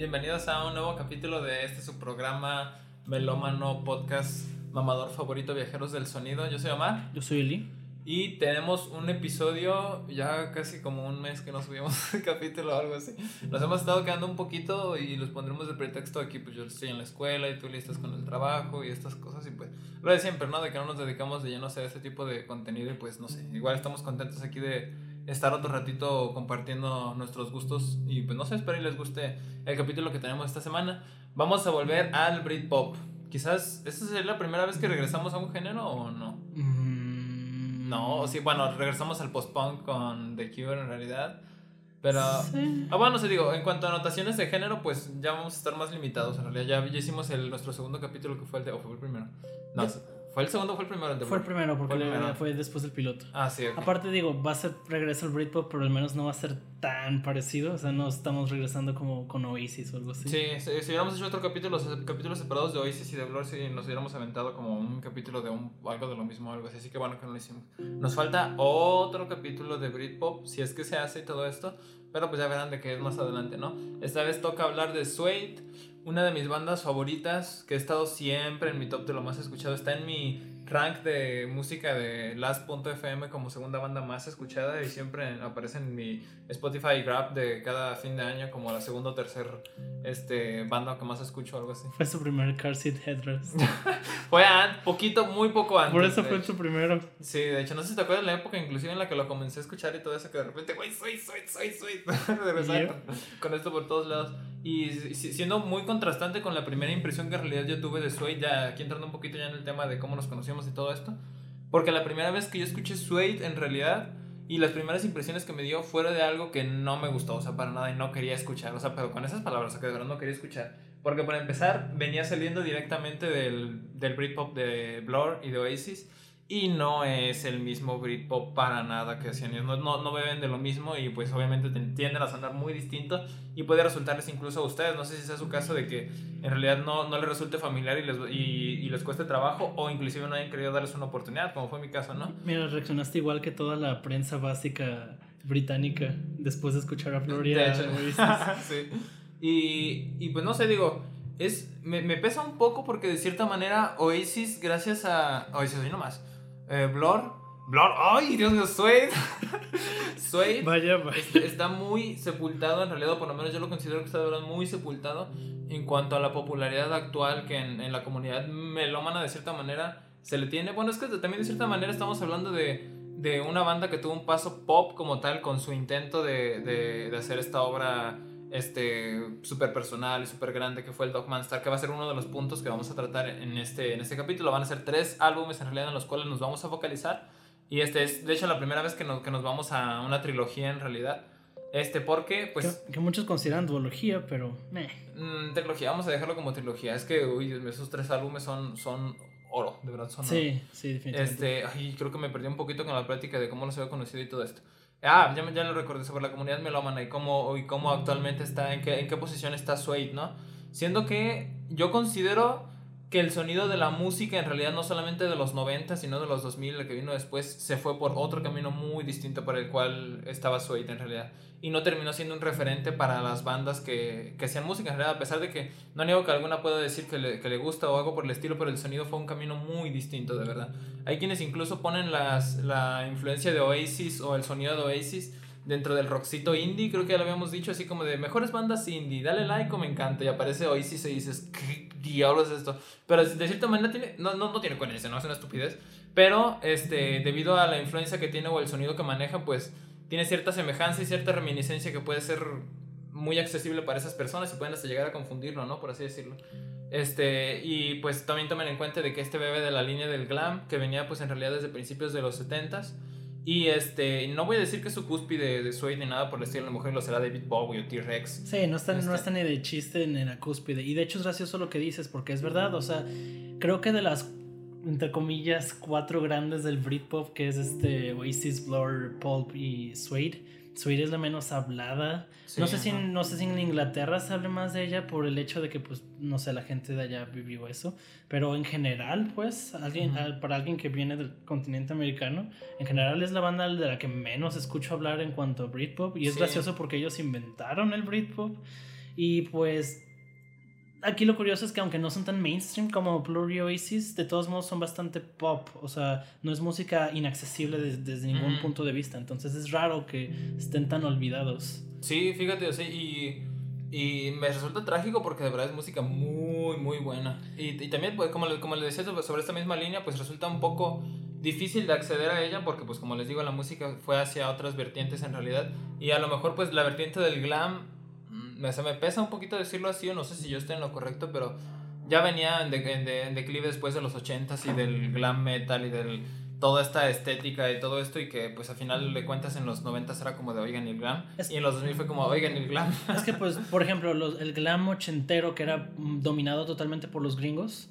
Bienvenidos a un nuevo capítulo de este su programa Melómano Podcast Mamador Favorito Viajeros del Sonido. Yo soy Omar. Yo soy Eli. Y tenemos un episodio, ya casi como un mes que no subimos el capítulo o algo así. Nos hemos estado quedando un poquito y los pondremos de pretexto aquí, pues yo estoy en la escuela y tú listas con el trabajo y estas cosas y pues lo de siempre, ¿no? De que no nos dedicamos de lleno a hacer este tipo de contenido y pues no sé, igual estamos contentos aquí de estar otro ratito compartiendo nuestros gustos y pues no sé, espero y les guste el capítulo que tenemos esta semana. Vamos a volver al Britpop. Quizás, ¿esta sería la primera vez que regresamos a un género o no? Mm, No, sí, bueno, regresamos al post-punk con The Cure en realidad. Pero. Sí. Ah, bueno, se digo, en cuanto a anotaciones de género, pues ya vamos a estar más limitados en realidad. Ya, ya hicimos el, nuestro segundo capítulo que fue el de. ¿O fue el primero? No, ¿fue el segundo o fue el primero? El Fue el primero porque Fue el primero. fue después del piloto. Ah, sí, ok. Aparte digo, va a ser regreso al Britpop, pero al menos no va a ser tan parecido. O sea, no estamos regresando como con Oasis o algo así. Sí, si, si hubiéramos hecho otro capítulo, capítulos separados de Oasis y de Blur, sí, nos hubiéramos aventado como un capítulo de un, algo de lo mismo algo así. Así que bueno que no lo hicimos. Nos falta otro capítulo de Britpop, si es que se hace y todo esto. Pero pues ya verán de qué es más adelante, ¿no? Esta vez toca hablar de Suede, una de mis bandas favoritas que he estado siempre en mi top de lo más escuchado. Está en mi rank de música de Last.fm como segunda banda más escuchada y siempre aparece en mi Spotify Grab de cada fin de año como la segunda o tercera este, banda que más escucho algo así. Fue su primer car seat headrest. Fue an- poquito, muy poco antes. Por eso fue su primero. Sí, de hecho, no sé si te acuerdas de la época inclusive en la que lo comencé a escuchar y todo eso, que de repente, güey, soy, soy, soy, soy. De verdad, Yep. con, esto por todos lados. Y si- siendo muy contrastante con la primera impresión que en realidad yo tuve de Suede, ya aquí entrando un poquito ya en el tema de cómo nos y todo esto. Porque la primera vez que yo escuché Suede, en realidad, y las primeras impresiones que me dio fueron de algo que no me gustó, o sea, para nada, y no quería escuchar, o sea, pero con esas palabras, o que de verdad no quería escuchar. Porque para empezar, venía saliendo directamente del, del Britpop de Blur y de Oasis. Y no es el mismo Britpop para nada que hacían ellos. No, no, no beben de lo mismo y pues obviamente te- tienden a sonar muy distinto. Y puede resultarles incluso a ustedes. No sé si sea su caso de que en realidad no, no les resulte familiar y les, y, y les cueste trabajo. O inclusive no hayan querido darles una oportunidad, como fue mi caso, ¿no? Mira, reaccionaste igual que toda la prensa básica británica después de escuchar a Floria. Sí. Y, y pues no sé, digo, es, me, me pesa un poco porque de cierta manera Oasis, gracias a... Oasis, hoy nomás. Eh, Blur. Blur. ¡Ay, Dios mío! Suede. Suede. Vaya, vaya. Est- está muy sepultado en realidad, o por lo menos yo lo considero que está de verdad muy sepultado en cuanto a la popularidad actual que en, en la comunidad melómana de cierta manera se le tiene. Bueno, es que también de cierta manera estamos hablando de, de una banda que tuvo un paso pop como tal con su intento de, de, de hacer esta obra este súper personal y súper grande que fue el Dogman Star, que va a ser uno de los puntos que vamos a tratar en este, en este capítulo. Van a ser tres álbumes en realidad en los cuales nos vamos a focalizar. Y este es, de hecho, la primera vez que nos, que nos vamos a una trilogía en realidad. Este, porque, pues, que, que muchos consideran duología, pero. meh. mm, trilogía, vamos a dejarlo como trilogía. Es que, uy, esos tres álbumes son, son oro, de verdad son oro. Sí, sí, definitivamente. Este, ay, creo que me perdí un poquito con la plática de cómo los había conocido y todo esto. Ah, ya, ya lo recordé sobre la comunidad melómana y cómo, y cómo actualmente está, en qué, en qué posición está Suede, ¿no? Siendo que yo considero que el sonido de la música, en realidad no solamente de los 90, sino de los 2000, el que vino después, se fue por otro camino muy distinto por el cual estaba Suede en realidad. Y no terminó siendo un referente para las bandas que, que hacían música en realidad, a pesar de que no niego que alguna pueda decir que le, que le gusta o algo por el estilo, pero el sonido fue un camino muy distinto, de verdad. Hay quienes incluso ponen las, la influencia de Oasis o el sonido de Oasis dentro del rockcito indie, creo que ya lo habíamos dicho, así como de mejores bandas indie, dale like o me encanta, y aparece Oasis y dices, ¿qué diablos es esto? Pero de cierta manera tiene, no, no, no tiene coherencia, no es una estupidez, pero este, debido a la influencia que tiene o el sonido que maneja, pues tiene cierta semejanza y cierta reminiscencia que puede ser muy accesible para esas personas y pueden hasta llegar a confundirlo, ¿no? Por así decirlo. Este, y pues también tomen en cuenta de que este bebe de la línea del glam, que venía pues en realidad desde principios de los 70s. Y este, no voy a decir que su cúspide de Suede ni nada por el estilo, a lo mejor lo será David Bowie o T-Rex. Sí, no está, Este- no está ni de chiste en la cúspide. Y de hecho es gracioso lo que dices, porque es verdad. O sea, creo que de las, entre comillas, cuatro grandes del Britpop, que es este Oasis, Blur, Pulp y Suede, Suede es la menos hablada. Sí, no, sé si, ajá. no sé si en Inglaterra se hable más de ella por el hecho de que, pues, no sé, la gente de allá vivió eso. Pero en general, pues, alguien, Ujú. al- para alguien que viene del continente americano, en general es la banda de la que menos escucho hablar en cuanto a Britpop. Y es Sí. gracioso porque ellos inventaron el Britpop. Y pues aquí lo curioso es que aunque no son tan mainstream como Blur y Oasis, de todos modos son bastante pop. O sea, no es música inaccesible desde, ningún punto de vista. Entonces es raro que estén tan olvidados. Sí, fíjate, sí, y, y me resulta trágico porque de verdad es música muy, muy buena. Y, y también, pues, como, como les decía sobre esta misma línea, pues resulta un poco difícil de acceder a ella porque, pues como les digo, la música fue hacia otras vertientes en realidad. Y a lo mejor, pues la vertiente del glam me, se me pesa un poquito decirlo así, o no sé si yo estoy en lo correcto, pero ya venía en, en, declive después de los 80s y del glam metal y del toda esta estética y todo esto y que pues al final de cuentas en los 90 era como de oigan el glam y en los 2000 fue como oigan el glam. Es que pues por ejemplo el glam ochentero que era dominado totalmente por los gringos,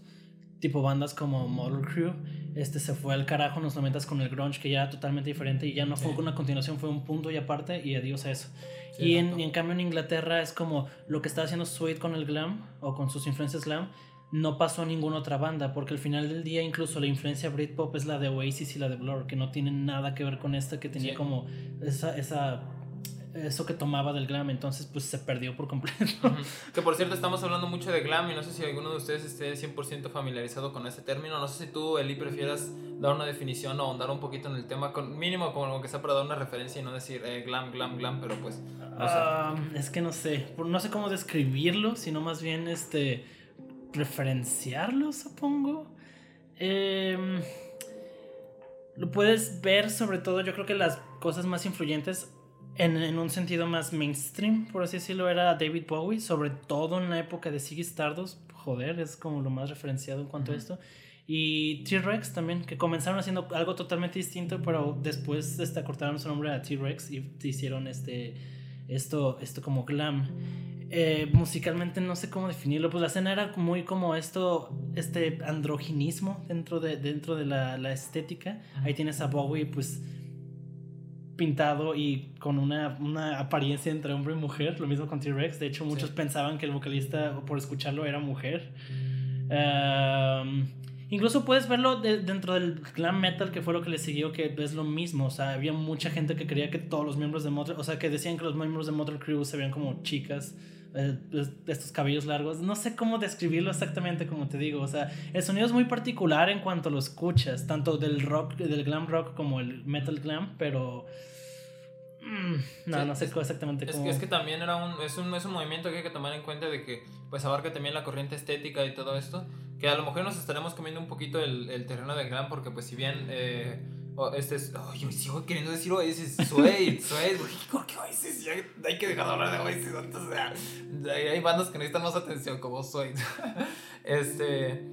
tipo bandas como Model Crew, este se fue al carajo en los 90 con el grunge que ya era totalmente diferente y ya no fue una continuación, fue un punto y aparte y adiós a eso. Y, en, en, cambio en Inglaterra es como lo que está haciendo Sweet con el glam o con sus influencias glam no pasó a ninguna otra banda porque al final del día incluso la influencia Britpop es la de Oasis y la de Blur que no tienen nada que ver con esta que tenía como esa, esa eso que tomaba del glam, entonces pues se perdió por completo. Que por cierto estamos hablando mucho de glam y no sé si alguno de ustedes esté 100% familiarizado con ese término, no sé si tú, Eli, prefieras dar una definición o ahondar un poquito en el tema, con mínimo como que sea para dar una referencia y no decir eh, glam, glam, glam, pero pues... No sé. es que no sé, no sé cómo describirlo, sino más bien este referenciarlo, supongo. Em, lo puedes ver sobre todo, yo creo que las cosas más influyentes en, un sentido más mainstream, por así decirlo, era David Bowie, sobre todo en la época de Ziggy Stardust. Joder, es como lo más referenciado en cuanto a esto. Y T-Rex también, que comenzaron haciendo algo totalmente distinto, pero después este, acortaron su nombre a T-Rex y hicieron este, esto, esto como glam. Eh, musicalmente no sé cómo definirlo, pues la escena era muy como esto, este androginismo dentro de, dentro de la, la estética. Ahí tienes a Bowie, pues pintado y con una, una, apariencia entre hombre y mujer, lo mismo con T-Rex, de hecho muchos pensaban que el vocalista por escucharlo era mujer. incluso puedes verlo dentro del glam metal, que fue lo que le siguió, que es lo mismo. O sea, había mucha gente que creía que todos los miembros de Motor, o sea, que decían que los miembros de Motor Crew se veían como chicas. Eh, pues, estos cabellos largos. No sé cómo describirlo exactamente como te digo. O sea, el sonido es muy particular en cuanto lo escuchas, tanto del rock, del glam rock como el metal glam, pero Mm, no, no sé exactamente cómo. Es que, es que también era un es, un, es un movimiento que hay que tomar en cuenta de que pues abarca también la corriente estética y todo esto. Que a lo mejor nos estaremos comiendo un poquito el, el terreno del gran porque pues si bien... Eh, este es. Oh, yo sigo queriendo decir Oasis. Suede, Suede. ¿Por qué Oasis? Ya hay que dejar de hablar de Oasis. Entonces, hay bandas que necesitan más atención, como Suede. este.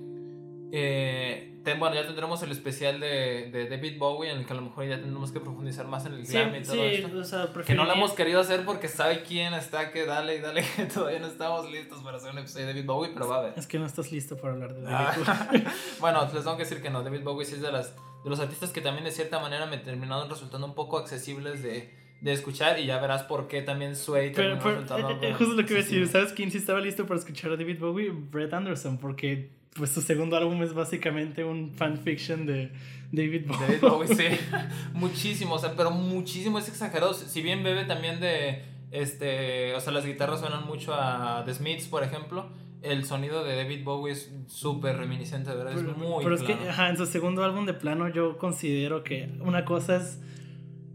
Eh, bueno, ya tendremos el especial de, de, David Bowie en el que a lo mejor ya tendremos que profundizar más en el glam y todo esto. que no lo hemos querido hacer porque sabe quién está que dale y dale que todavía no estamos listos para hacer un episodio de David Bowie, pero va a ver. Es que no estás listo para hablar de David ah. Bowie. bueno, les tengo que decir que no, David Bowie sí es de, las, de los artistas que también de cierta manera me terminaron resultando un poco accesibles de, de escuchar y ya verás por qué también Sway pero, pero, eh, eh, justo lo que iba a decir, ¿sabes quién sí estaba listo para escuchar a David Bowie? Brett Anderson, porque pues su segundo álbum es básicamente un fanfiction de David Bowie. David Bowie, sí. muchísimo, o sea, pero muchísimo, es exagerado. Si bien bebe también de, este, o sea, las guitarras suenan mucho a The Smiths, por ejemplo. El sonido de David Bowie es súper reminiscente, de verdad, es muy Pero es que, ajá, en su segundo álbum de plano yo considero que una cosa es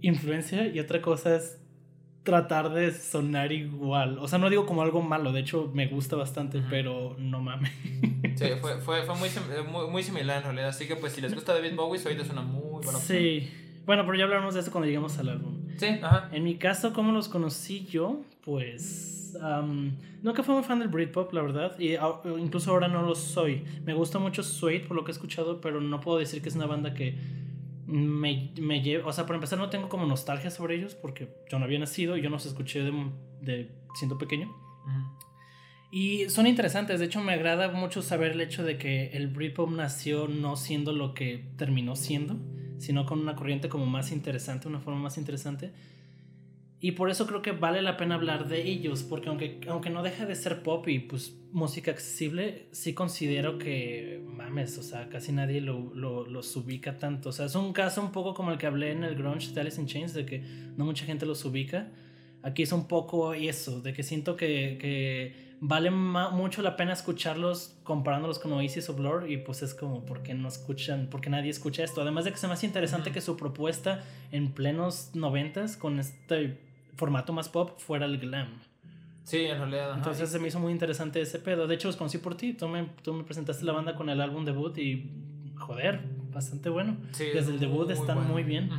influencia y otra cosa es tratar de sonar igual. O sea, no digo como algo malo, de hecho me gusta bastante, pero no mames. Sí, fue, fue, fue eh, muy, muy, similar en realidad. Así que pues si les gusta David Bowie, Soy es una muy buena Sí. Bueno, pero ya hablaremos de eso cuando lleguemos al álbum. Sí, ajá. En mi caso, ¿cómo los conocí yo? Pues... nunca fui muy fan del Britpop, la verdad. Y incluso ahora no lo soy. Me gusta mucho Suede por lo que he escuchado, pero no puedo decir que es una banda que me, me lleva, o sea, por empezar no tengo como nostalgia sobre ellos porque yo no había nacido y yo no los escuché de, de siendo pequeño. Y son interesantes, de hecho me agrada mucho saber el hecho de que el Britpop nació no siendo lo que terminó siendo, sino con una corriente como más interesante, una forma más interesante. Y por eso creo que vale la pena hablar de ellos, porque aunque, aunque no deja de ser pop y pues música accesible, sí considero que, mames, o sea, casi nadie lo, lo, los ubica tanto. O sea, es un caso un poco como el que hablé en el grunge de Alice in Chains, de que no mucha gente los ubica. aquí es un poco eso, de que siento que, que vale mucho la pena escucharlos comparándolos con Oasis o Blur y pues es como porque no escuchan, porque nadie escucha esto. Además de que se me hace interesante que su propuesta en plenos noventas con este formato más pop fuera el glam. Sí, en realidad. Entonces se me hizo muy interesante ese pedo. De hecho, los conocí por ti. Tú me, tú me presentaste la banda con el álbum debut y, joder, bastante bueno. Desde el debut están muy bien.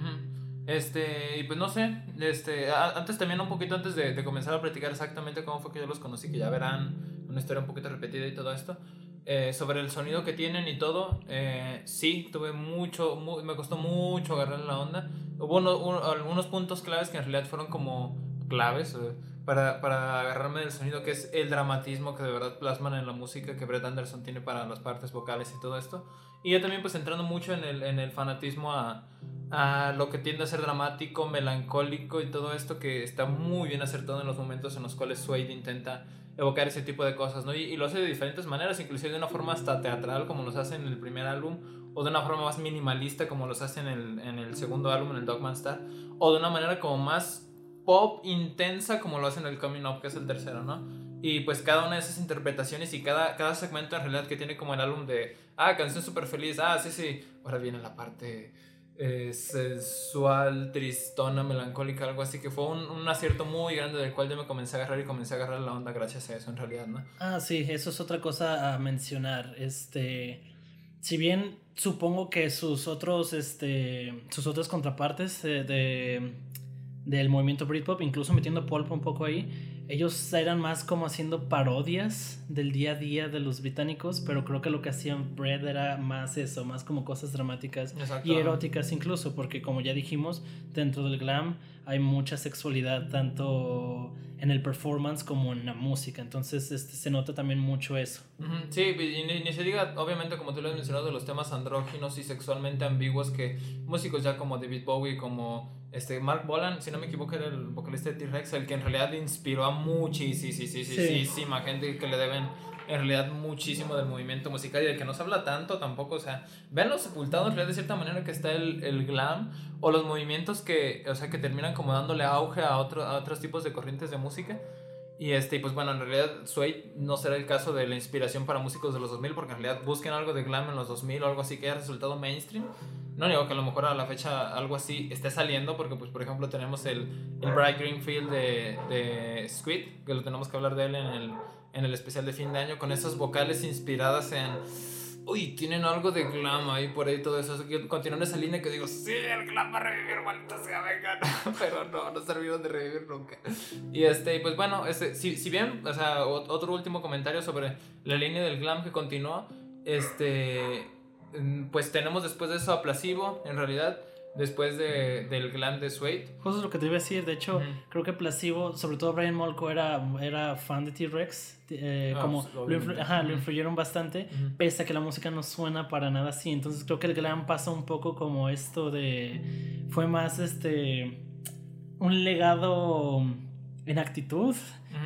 Este, y pues no sé, este, antes también un poquito antes de, de, comenzar a platicar exactamente cómo fue que yo los conocí, que ya verán una historia un poquito repetida y todo esto, eh, sobre el sonido que tienen y todo, eh, sí, tuve mucho, me costó mucho agarrar la onda. Hubo algunos puntos claves que en realidad fueron como claves eh, para, para, agarrarme del sonido, que es el dramatismo que de verdad plasman en la música que Brett Anderson tiene para las partes vocales y todo esto. Y yo también pues entrando mucho en el, en el fanatismo a a lo que tiende a ser dramático, melancólico y todo esto que está muy bien acertado en los momentos en los cuales Suede intenta evocar ese tipo de cosas, ¿no? Y, lo hace de diferentes maneras, inclusive de una forma hasta teatral como los hace en el primer álbum, o de una forma más minimalista como los hace en el, en el segundo álbum, en el Dogman Star, o de una manera como más pop intensa como lo hace en el Coming Up, que es el tercero, ¿no? Y pues cada una de esas interpretaciones y cada, cada segmento en realidad que tiene como el álbum de, ah, canción súper feliz, ah, sí, sí, ahora viene la parte eh, sensual, tristona, melancólica, algo así, que fue un, un, acierto muy grande del cual yo me comencé a agarrar y comencé a agarrar la onda gracias a eso en realidad, ¿no? Ah, sí, eso es otra cosa a mencionar. Este, si bien supongo que sus otros, este, sus otras contrapartes eh, de, del movimiento Britpop, incluso metiendo Pulp un poco ahí, ellos eran más como haciendo parodias del día a día de los británicos, pero creo que lo que hacían Brad era más eso, más como cosas dramáticas y eróticas incluso, porque como ya dijimos, dentro del glam hay mucha sexualidad tanto en el performance como en la música, entonces este, se nota también mucho eso. Sí, y ni, se diga, obviamente como tú lo has mencionado, los temas andróginos y sexualmente ambiguos que músicos ya como David Bowie, como este, Mark Bolan, si no me equivoco, era el vocalista de T-Rex, el que en realidad inspiró a muchísima gente que le deben en realidad muchísimo del movimiento musical y del que no se habla tanto tampoco. O sea, vean los sepultados en realidad de cierta manera que está el, el, glam o los movimientos que, o sea, que terminan como dándole auge a, otro, a otros tipos de corrientes de música. Y este, pues bueno, en realidad Suede no será el caso de la inspiración para músicos de los 2000, porque en realidad busquen algo de glam en los 2000 o algo así que haya resultado mainstream. No digo que a lo mejor a la fecha algo así esté saliendo, porque pues por ejemplo tenemos el, el Bright Greenfield de, de Squid, que lo tenemos que hablar de él en el, en el especial de fin de año, con esas vocales inspiradas en... Uy, tienen algo de glam ahí por ahí, todo eso. Continúan esa línea que digo, sí, el glam va a revivir, maldita sea, venga. Pero no, no serviron de revivir nunca. Y este, pues bueno, este, si, si bien, o sea, otro último comentario sobre la línea del glam que continuó, este Mm, pues tenemos después de eso a en realidad, después de, del glam de Suede. Justo lo que te iba a decir, de hecho, creo que Placebo, sobre todo Brian Molko, era, era fan de T-Rex, eh, ah, como pues, lo, ajá, lo, influyeron bastante, pese a que la música no suena para nada así. Entonces creo que el glam pasa un poco como esto de. fue más este. un legado en actitud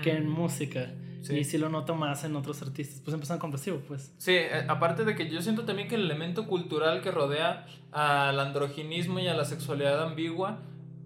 que en música. Y si lo noto más en otros artistas. Pues empiezan con pasivo, pues. Sí, eh, aparte de que yo siento también que el elemento cultural que rodea al androginismo y a la sexualidad ambigua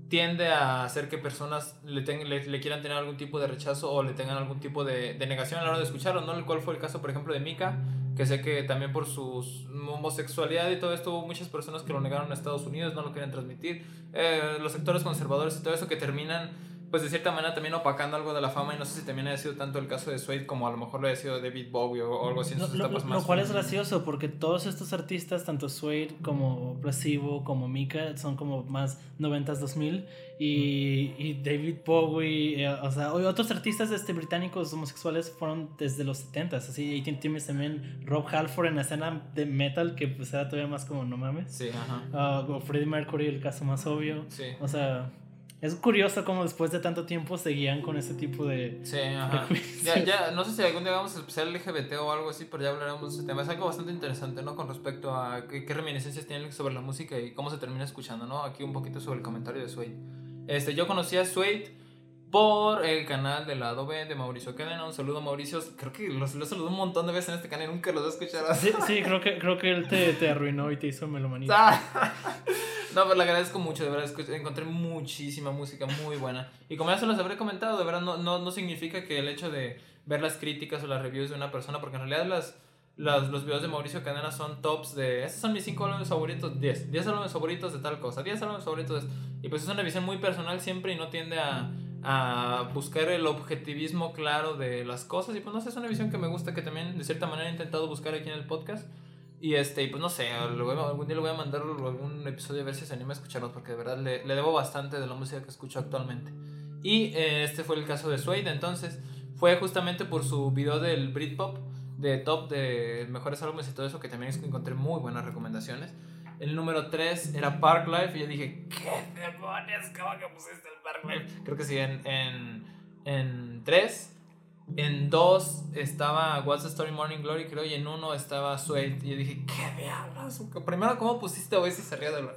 tiende a hacer que personas le, le, quieran tener algún tipo de rechazo o le tengan algún tipo de, de, negación a la hora de escucharlo, ¿no? El cual fue el caso, por ejemplo, de Mika, que sé que también por su homosexualidad y todo esto hubo muchas personas que lo negaron en Estados Unidos, no lo querían transmitir. Eh, los sectores conservadores y todo eso que terminan pues de cierta manera también opacando algo de la fama y no sé si también ha sido tanto el caso de Suede como a lo mejor lo ha sido David Bowie o, algo así en sus etapas más. Lo cual es gracioso porque todos estos artistas, tanto Suede como Placebo como Mika, son como más 90s, 2000 y, y David Bowie, eh, o sea, otros artistas este, británicos homosexuales fueron desde los 70s, así, y tienes también Rob Halford en la escena de metal que pues era todavía más como no mames. Sí, ajá. Ah, o Freddie Mercury, el caso más obvio. Sí. O sea es curioso cómo después de tanto tiempo seguían con ese tipo de. Sí, ajá. ya, ya, no sé si algún día vamos a especial LGBT o algo así, pero ya hablaremos de ese tema. Es algo bastante interesante, ¿no? Con respecto a qué, reminiscencias tienen sobre la música y cómo se termina escuchando, ¿no? Aquí un poquito sobre el comentario de Suede. Este, yo conocí a Suede por el canal del lado B de Mauricio Cadena. Un saludo, Mauricio. Creo que los, los saludó un montón de veces en este canal y nunca los he escuchado. Sí, sí creo, que, creo que él te, te arruinó y te hizo melomanía. No, pero le agradezco mucho, de verdad, encontré muchísima música muy buena. Y como ya se los habré comentado, de verdad, no, no, no significa que el hecho de ver las críticas o las reviews de una persona, porque en realidad las, las, los videos de Mauricio Cadena son tops de, estos son mis 5 álbumes favoritos, 10, 10 álbumes favoritos de tal cosa, 10 álbumes favoritos de... Y pues es una visión muy personal siempre y no tiende a, a buscar el objetivismo claro de las cosas. Y pues no sé, es una visión que me gusta, que también de cierta manera he intentado buscar aquí en el podcast. Y este, y pues no sé, algún día le voy a mandar algún episodio a ver si se anima a escucharlos, porque de verdad le, debo bastante de la música que escucho actualmente. Y eh, este fue el caso de Suede, entonces fue justamente por su video del Britpop, de top de mejores álbumes y todo eso, que también encontré muy buenas recomendaciones. El número 3 era Park Life, y yo dije, ¿qué demonios? ¿Cómo que pusiste el Park Life? Creo que sí, en 3. En, en tres. En dos estaba What's the Story Morning Glory, creo, y en uno estaba Sweat. Y yo dije, ¿qué me hablas? Primero, ¿cómo pusiste Oasis se ría de lo...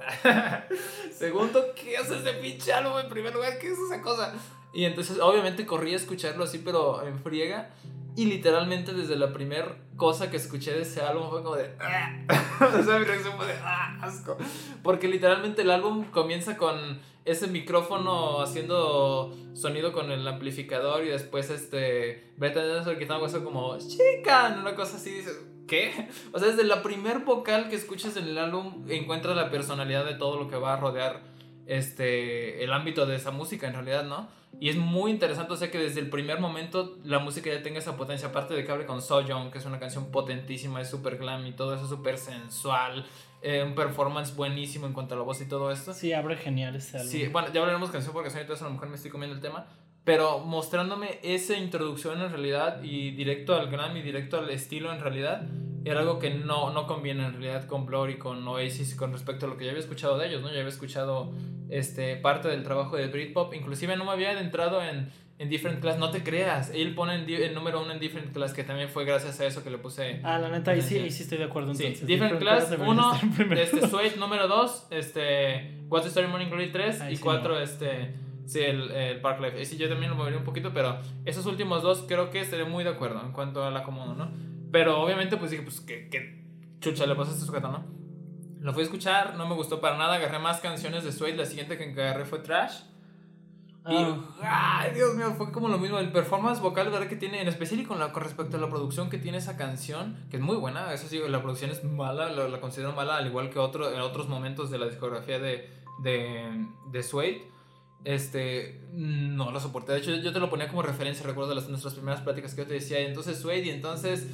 Segundo, ¿qué hace ese pinche álbum? En primer lugar, ¿qué es esa cosa? Y entonces, obviamente, corrí a escucharlo así, pero en friega. Y literalmente, desde la primera cosa que escuché de ese álbum fue como de. ¡Ah! o mi reacción fue de. ¡Ah! Asco. Porque literalmente el álbum comienza con ese micrófono haciendo sonido con el amplificador y después este Brett Anderson que está como chica, una cosa así dices, ¿qué? O sea, desde la primer vocal que escuchas en el álbum encuentras la personalidad de todo lo que va a rodear este el ámbito de esa música en realidad, ¿no? Y es muy interesante, o sea, que desde el primer momento la música ya tenga esa potencia, aparte de que abre con So Young, que es una canción potentísima, es súper glam y todo eso, súper sensual, eh, un performance buenísimo en cuanto a la voz y todo esto. Sí, abre genial ese álbum. Sí, bueno, ya hablaremos canción por canción eso, a lo mejor me estoy comiendo el tema, pero mostrándome esa introducción en realidad y directo al glam y directo al estilo en realidad, era algo que no, no conviene en realidad con Blur y con Oasis con respecto a lo que ya había escuchado de ellos, ¿no? Ya había escuchado este, parte del trabajo de Britpop, inclusive no me había entrado en, en Different Class, no te creas, él pone el número uno en Different Class, que también fue gracias a eso que le puse... Ah, la neta, ahí sí, sí estoy de acuerdo entonces. Sí, Different, Class, uno, este, Sweat número dos, este, What's the Story Morning Glory 3 y cuatro, este... Sí, el, el Park Life. Yo también lo movería un poquito, pero esos últimos dos creo que estaré muy de acuerdo en cuanto al acomodo, ¿no? Pero obviamente, pues dije, pues, ¿qué, qué chucha le pasa a este sujeto, no? Lo fui a escuchar, no me gustó para nada. Agarré más canciones de Suede. La siguiente que agarré fue Trash. Y, ah. ay, Dios mío, fue como lo mismo. El performance vocal, ¿verdad? Que tiene, en especial y con, la, con respecto a la producción que tiene esa canción, que es muy buena. Eso sí, la producción es mala, la, considero mala, al igual que otro, en otros momentos de la discografía de, de, de Suede. Este, no lo soporté. De hecho, yo te lo ponía como referencia, recuerdo de las, nuestras primeras pláticas que yo te decía. entonces Suede, y entonces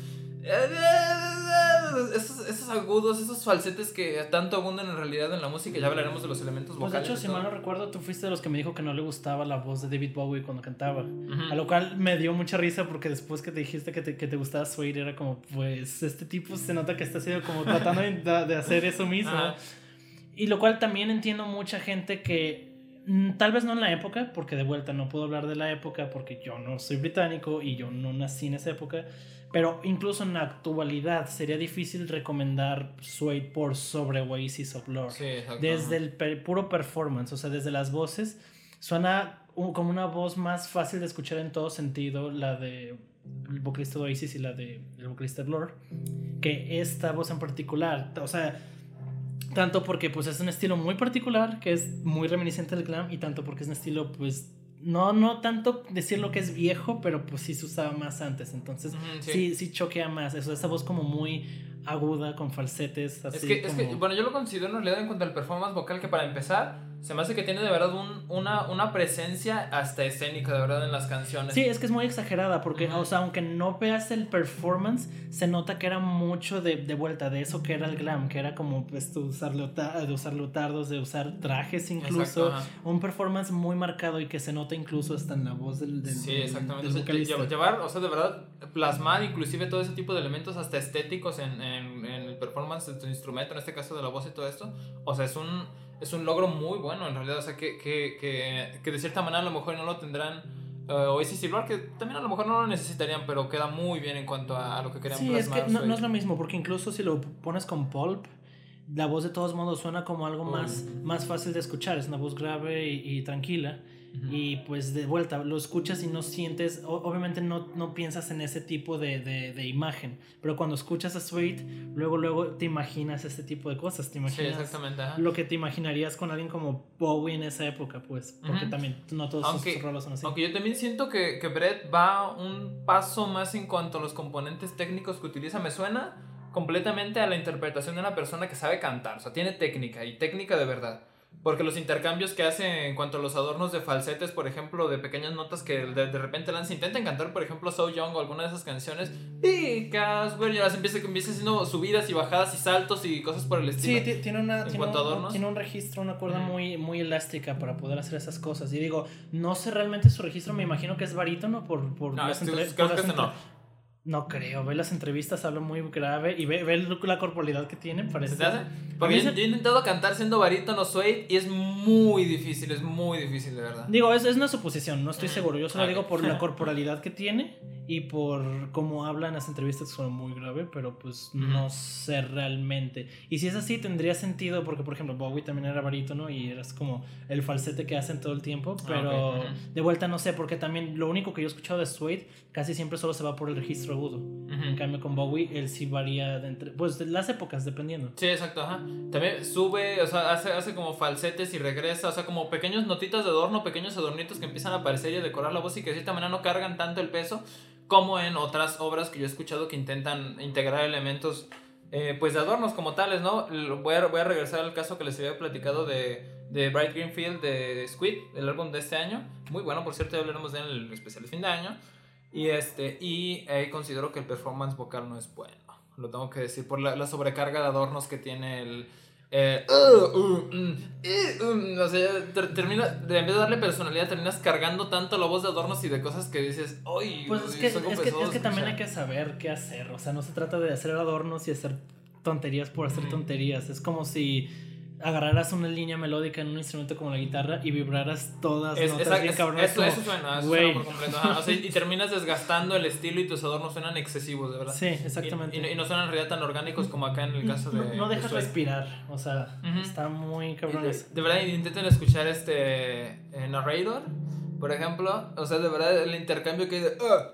esos, esos, agudos, esos falsetes que tanto abundan en realidad en la música, ya hablaremos de los elementos vocales. Pues de hecho, si mal no recuerdo, tú fuiste de los que me dijo que no le gustaba la voz de David Bowie cuando cantaba. A lo cual me dio mucha risa porque después que te dijiste que te, que te gustaba Suede, era como, pues este tipo se nota que está haciendo como tratando de, hacer eso mismo. Y lo cual también entiendo mucha gente que Tal vez no en la época, porque de vuelta no puedo hablar de la época porque yo no soy británico y yo no nací en esa época. Pero incluso en la actualidad sería difícil recomendar Suede por sobre Oasis of Lord. desde el puro performance, o sea, desde las voces, suena como una voz más fácil de escuchar en todo sentido, la de el vocalista de Oasis y la de el vocalista de Lord, que esta voz en particular. O sea, tanto porque pues es un estilo muy particular, que es muy reminiscente del glam, y tanto porque es un estilo pues no, no tanto decir lo que es viejo, pero pues sí se usaba más antes. Entonces, sí. sí, choquea más. Eso, esa voz como muy aguda, con falsetes. Así es, que, es que, bueno, yo lo considero en realidad en cuanto al performance vocal, que para empezar, se me hace que tiene de verdad un, una, una presencia hasta escénica, de verdad, en las canciones. Sí, es que es muy exagerada, porque, o sea, aunque no veas el performance, se nota que era mucho de, de vuelta, de eso que era el glam, que era como pues, de, usar de usar leotardos, de usar trajes incluso. un performance muy marcado y que se nota incluso hasta en la voz del, del Sí, exactamente. llevar, o sea, de verdad, plasmar inclusive todo ese tipo de elementos hasta estéticos en, en, en el performance de tu instrumento, en este caso de la voz y todo esto. O sea, es un es un logro muy bueno en realidad. O sea, que, que, que, que de cierta manera a lo mejor no lo tendrán. Uh, o ese Silver, que también a lo mejor no lo necesitarían, pero queda muy bien en cuanto a, lo que querían sí, es que no, no, es lo mismo, porque incluso si lo pones con Pulp, la voz de todos modos suena como algo más, más fácil de escuchar. Es una voz grave y, tranquila. Y pues de vuelta, lo escuchas y no sientes, obviamente no, no piensas en ese tipo de, de, imagen, pero cuando escuchas a Sweet, luego luego te imaginas este tipo de cosas, te imaginas exactamente, lo que te imaginarías con alguien como Bowie en esa época, pues, porque también no todos aunque, sus rolos son así. Aunque yo también siento que, que Brett va un paso más en cuanto a los componentes técnicos que utiliza, me suena completamente a la interpretación de una persona que sabe cantar, o sea, tiene técnica y técnica de verdad. Porque los intercambios que hace en cuanto a los adornos de falsetes, por ejemplo, de pequeñas notas que de, de repente lanza, intentan cantar, por ejemplo, So Young o alguna de esas canciones, y Casper ya las empieza, empieza haciendo subidas y bajadas y saltos y cosas por el estilo. Sí, tiene, una, tiene, un, tiene un registro, una cuerda muy, muy elástica para poder hacer esas cosas. Y digo, no sé realmente su registro, me imagino que es barítono por, por no, las, creo que no. No creo, ve las entrevistas, habla muy grave y ve, ve la corporalidad que tiene, parece. ¿Se hace? Porque yo, he intentado cantar siendo barítono suede y es muy difícil, es muy difícil, de verdad. Digo, es, es una suposición, no estoy mm, seguro. Yo solo digo por la corporalidad que tiene y por cómo habla en las entrevistas, que suena muy grave, pero pues no sé realmente. Y si es así, tendría sentido, porque por ejemplo, Bowie también era barítono y eras como el falsete que hacen todo el tiempo, ah, pero de vuelta no sé, porque también lo único que yo he escuchado de Suede casi siempre solo se va por el registro agudo. En cambio, con Bowie, él sí varía de entre. Pues de las épocas, dependiendo. Sí, exacto, ajá. También sube, o sea, hace, hace como falsetes y regresa, o sea, como pequeños notitas de adorno, pequeños adornitos que empiezan a aparecer y a decorar la voz y que de cierta manera no cargan tanto el peso como en otras obras que yo he escuchado que intentan integrar elementos. Eh, pues de adornos como tales, ¿no? Voy a, voy a regresar al caso que les había platicado de, de Bright Greenfield de Squid, el álbum de este año. Muy bueno, por cierto, ya hablaremos de él en el especial de fin de año. Y, este, y considero que el performance vocal no es bueno. Lo tengo que decir por la, sobrecarga de adornos que tiene el. Eh, uh, uh, mm, uh, o sea, termina, en vez de darle personalidad, terminas cargando tanto la voz de adornos y de cosas que dices, ¡ay! Pues es que, es que, es que también hay que saber qué hacer. O sea, no se trata de hacer adornos y hacer tonterías por hacer tonterías. Es como si agarraras una línea melódica en un instrumento como la guitarra y vibraras todas es, notas bien cabrón. Eso, eso, suena, eso suena por completo. o sea, y terminas desgastando el estilo y tus adornos suenan excesivos, de verdad. Sí, exactamente. Y, no suenan en realidad tan orgánicos como acá en el caso de. No, dejas respirar, o sea, está muy cabrón. De, de, verdad, intenten escuchar este eh, Narrator. Por ejemplo, o sea, de verdad, el intercambio que hay de.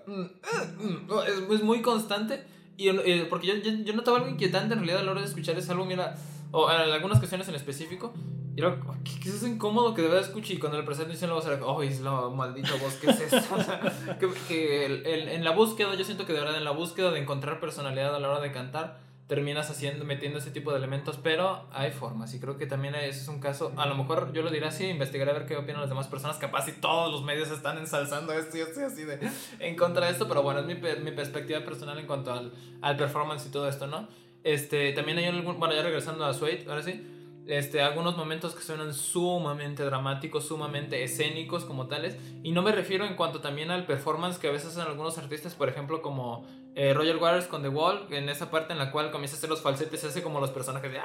Mm, ah, mm", es, es, muy constante. Y, porque yo, yo, yo, notaba algo inquietante en realidad a la hora de escuchar ese álbum. Mira, o en algunas cuestiones en específico. Y luego, ¿qué, ¿qué, es eso incómodo que de verdad? Y cuando le presento dicen luego, oh, es la maldita voz, ¿qué es eso? O sea, que, que el, el, en la búsqueda, yo siento que de verdad en la búsqueda de encontrar personalidad a la hora de cantar, terminas haciendo, metiendo ese tipo de elementos, pero hay formas. Y creo que también ese es un caso, a lo mejor yo lo diré así, investigaré a ver qué opinan las demás personas, capaz y todos los medios están ensalzando esto y estoy así de en contra de esto, pero bueno, es mi, mi perspectiva personal en cuanto al, al performance y todo esto, ¿no? Este, también hay algún, bueno, ya regresando a Suede, ahora sí, este, algunos momentos que suenan sumamente dramáticos, sumamente escénicos como tales. Y no me refiero en cuanto también al performance que a veces hacen algunos artistas, por ejemplo, como eh, Roger Waters con The Wall, en esa parte en la cual comienza a hacer los falsetes, se hace como los personajes de...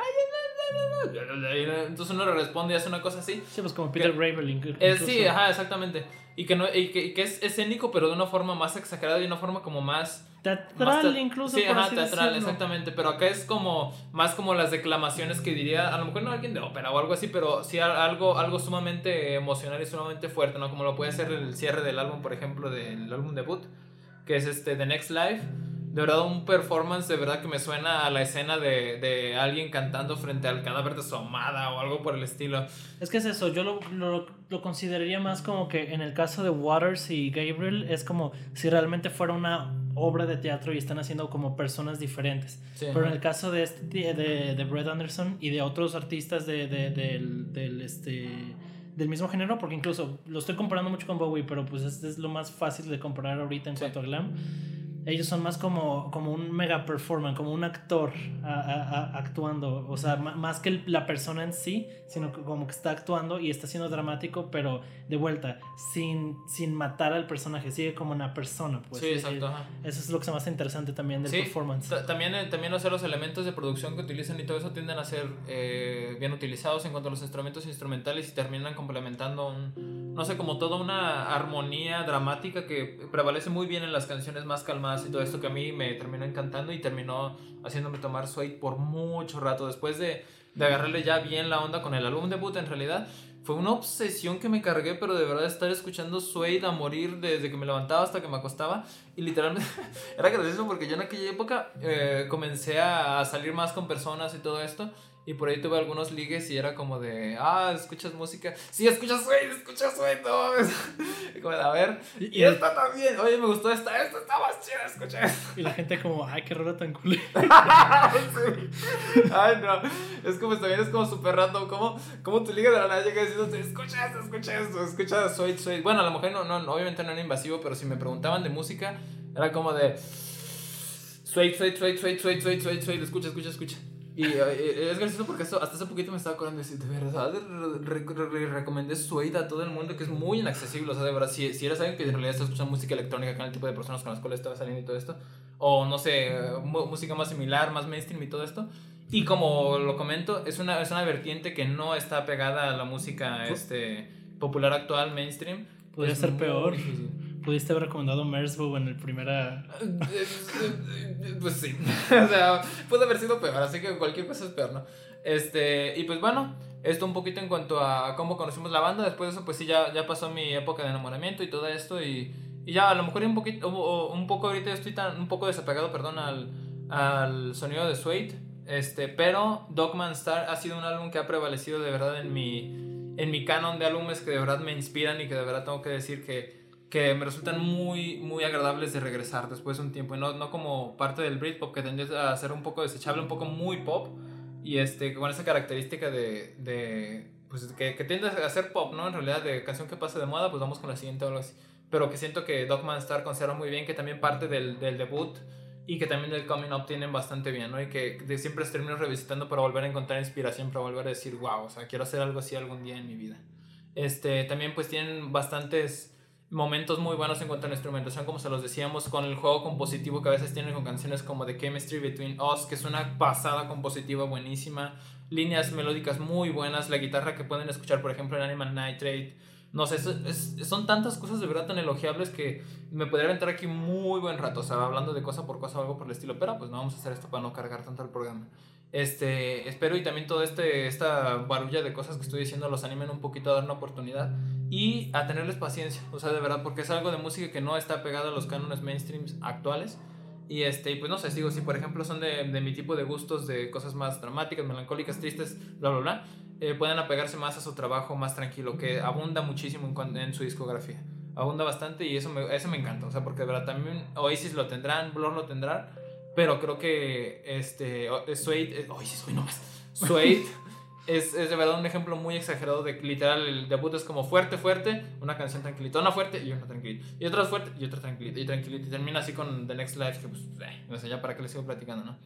Entonces uno le responde y hace una cosa así. Sí, pues como Peter Ravel. Eh, sí, ajá, exactamente. Y que, no, y que, que, es escénico, pero de una forma más exagerada y de una forma como más... Teatral incluso. Sí, ajá, teatral, exactamente. Pero acá es como más como las declamaciones que diría, a lo mejor no alguien de ópera o algo así, pero sí algo, algo sumamente emocional y sumamente fuerte, ¿no? Como lo puede ser el cierre del álbum, por ejemplo, del álbum debut, que es este The Next Life de verdad un performance de verdad que me suena a la escena de, de alguien cantando frente al cadáver de su amada o algo por el estilo. Es que es eso, yo lo, lo, lo, consideraría más como que en el caso de Waters y Gabriel es como si realmente fuera una obra de teatro y están haciendo como personas diferentes. Pero en el caso de, este, de, de Brett Anderson y de otros artistas de, de, del, del, este, del mismo género, porque incluso lo estoy comparando mucho con Bowie, pero pues este es lo más fácil de comparar ahorita en cuanto a glam ellos son más como, como un mega performance, como un actor actuando, o sea, más que la persona en sí, sino como que está actuando y está siendo dramático, pero de vuelta, sin, sin matar al personaje, sigue como una persona. Pues, sí, exacto. Eso es lo que se más interesante también del performance. También, eh, también los elementos de producción que utilizan y todo eso tienden a ser eh, bien utilizados en cuanto a los instrumentos instrumentales y terminan complementando un, no sé, como toda una armonía dramática que prevalece muy bien en las canciones más calmadas y todo esto que a mí me terminó encantando y terminó haciéndome tomar Suede por mucho rato. Después de, de agarrarle ya bien la onda con el álbum debut, en realidad, fue una obsesión que me cargué, pero de verdad estar escuchando Suede a morir desde que me levantaba hasta que me acostaba. Y literalmente era gracioso porque yo en aquella época eh, comencé a salir más con personas y todo esto. Y por ahí tuve algunos ligues y era como de, ah, escuchas música. Sí, escuchas Suede, escuchas Suede, no. como de, a ver. Y, esta también. Oye, me gustó esta, esta está más chida, escucha Y la gente como, ay, qué raro tan cool. Ay, no. Es como, también es como súper random. Como, como tu liga de la nada llega diciendo, escucha esto, escucha esto, escucha Suede, Suede. Bueno, a lo mejor no, no, obviamente no era invasivo, pero si me preguntaban de música, era como de... Suede, Suede, Suede, Suede, Suede, Suede, Suede, Suede, escucha, escucha, escucha. Y es gracioso porque hasta hace poquito me estaba acordando de decir, de verdad, le recomendé Suede a todo el mundo, que es muy inaccesible. O sea, de verdad, si, si eres alguien que en realidad está escuchando música electrónica, con el tipo de personas con las cuales estaba saliendo y todo esto, o no sé, música más similar, más mainstream y todo esto. Y como lo comento, es una, es una vertiente que no está pegada a la música este, popular actual, mainstream. Podría ser peor. Pudiste haber recomendado Mersbow en el primera. pues sí. o sea, puede haber sido peor, así que cualquier cosa es peor, ¿no? Este, y pues bueno, esto un poquito en cuanto a cómo conocimos la banda. Después de eso, pues sí, ya, ya pasó mi época de enamoramiento y todo esto. Y, y ya, a lo mejor un poquito, un poco ahorita estoy tan, un poco desapegado, perdón, al, al sonido de Suede. Este, pero Dogman Star ha sido un álbum que ha prevalecido de verdad en mi, en mi canon de álbumes que de verdad me inspiran y que de verdad tengo que decir que que me resultan muy, muy agradables de regresar después de un tiempo. Y no, no como parte del Britpop que tendría a ser un poco desechable, un poco muy pop. Y este, con esa característica de, de pues que, que, tiende a ser pop, ¿no? En realidad, de canción que pasa de moda, pues vamos con la siguiente o algo así. Pero que siento que Dogman Star conserva muy bien, que también parte del, del debut y que también del coming up tienen bastante bien, ¿no? Y que de siempre termino revisitando para volver a encontrar inspiración, para volver a decir, wow, o sea, quiero hacer algo así algún día en mi vida. Este, también pues tienen bastantes momentos muy buenos en cuanto a la instrumentación, como se los decíamos, con el juego compositivo que a veces tienen con canciones como The Chemistry Between Us, que es una pasada compositiva buenísima, líneas melódicas muy buenas, la guitarra que pueden escuchar, por ejemplo, en Animal Nitrate. No sé, son tantas cosas de verdad tan elogiables que me podría entrar aquí muy buen rato, o sea, hablando de cosa por cosa o algo por el estilo, pero pues no vamos a hacer esto para no cargar tanto el programa. Este, espero y también toda este, esta barulla de cosas que estoy diciendo los animen un poquito a dar una oportunidad y a tenerles paciencia, o sea, de verdad, porque es algo de música que no está pegado a los cánones mainstreams actuales. Y este, pues no sé, digo, si por ejemplo son de, de, mi tipo de gustos, de cosas más dramáticas, melancólicas, tristes, bla, bla, bla, eh, pueden apegarse más a su trabajo más tranquilo, que abunda muchísimo en, en su discografía. Abunda bastante y eso me, eso me encanta, o sea, porque de verdad también Oasis lo tendrán, Blur lo tendrán, pero creo que este, Suede, hoy sí soy nomás. Suede es, es, de verdad un ejemplo muy exagerado de que literal el debut es como fuerte, fuerte, una canción tranquilita, una fuerte y una tranquilita, y otra fuerte y otra tranquilita, y tranquilita, y termina así con The Next Life, que pues, eh, no sé, ya para qué les sigo platicando, ¿no?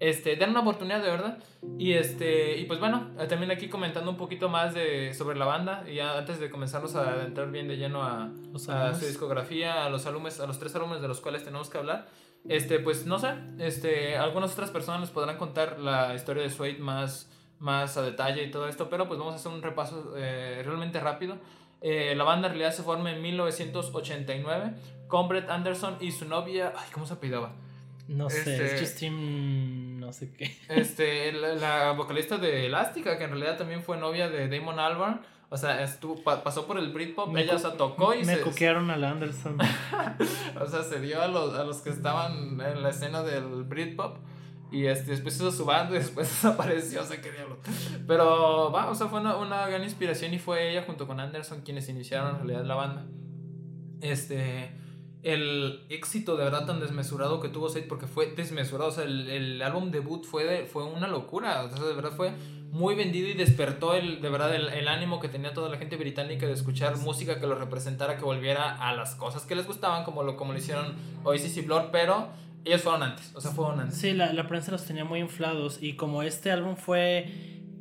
Este, den una oportunidad de verdad. Y este, y pues bueno, eh, también aquí comentando un poquito más de, sobre la banda, y ya antes de comenzarnos a entrar bien de lleno a, a su discografía, a los álbumes, a los tres álbumes de los cuales tenemos que hablar. Este, pues no sé, este, algunas otras personas les podrán contar la historia de Suede más, más a detalle y todo esto, pero pues vamos a hacer un repaso eh, realmente rápido. Eh, la banda en realidad se forma en 1989 con Brett Anderson y su novia, ay, ¿cómo se apellidaba? No sé, es este, Justine, no sé qué. Este, la, la, vocalista de Elástica, que en realidad también fue novia de Damon Albarn. O sea, estuvo, pasó por el Britpop, ella se tocó y me se... coquearon al Anderson. o sea, se dio a los, a los que estaban en la escena del Britpop. Y este, después hizo su banda y después desapareció, o sea, qué diablo. Pero, va, o sea, fue una, una, gran inspiración y fue ella junto con Anderson quienes iniciaron en realidad la banda. Este, el éxito de verdad tan desmesurado que tuvo Sade, porque fue desmesurado, o sea, el, el álbum debut fue, de, fue una locura, o sea, de verdad fue muy vendido y despertó el, de verdad el, el, ánimo que tenía toda la gente británica de escuchar música que lo representara, que volviera a las cosas que les gustaban, como lo, como lo hicieron Oasis y Blur, pero ellos fueron antes, o sea, fueron antes. Sí, la, la prensa los tenía muy inflados y como este álbum fue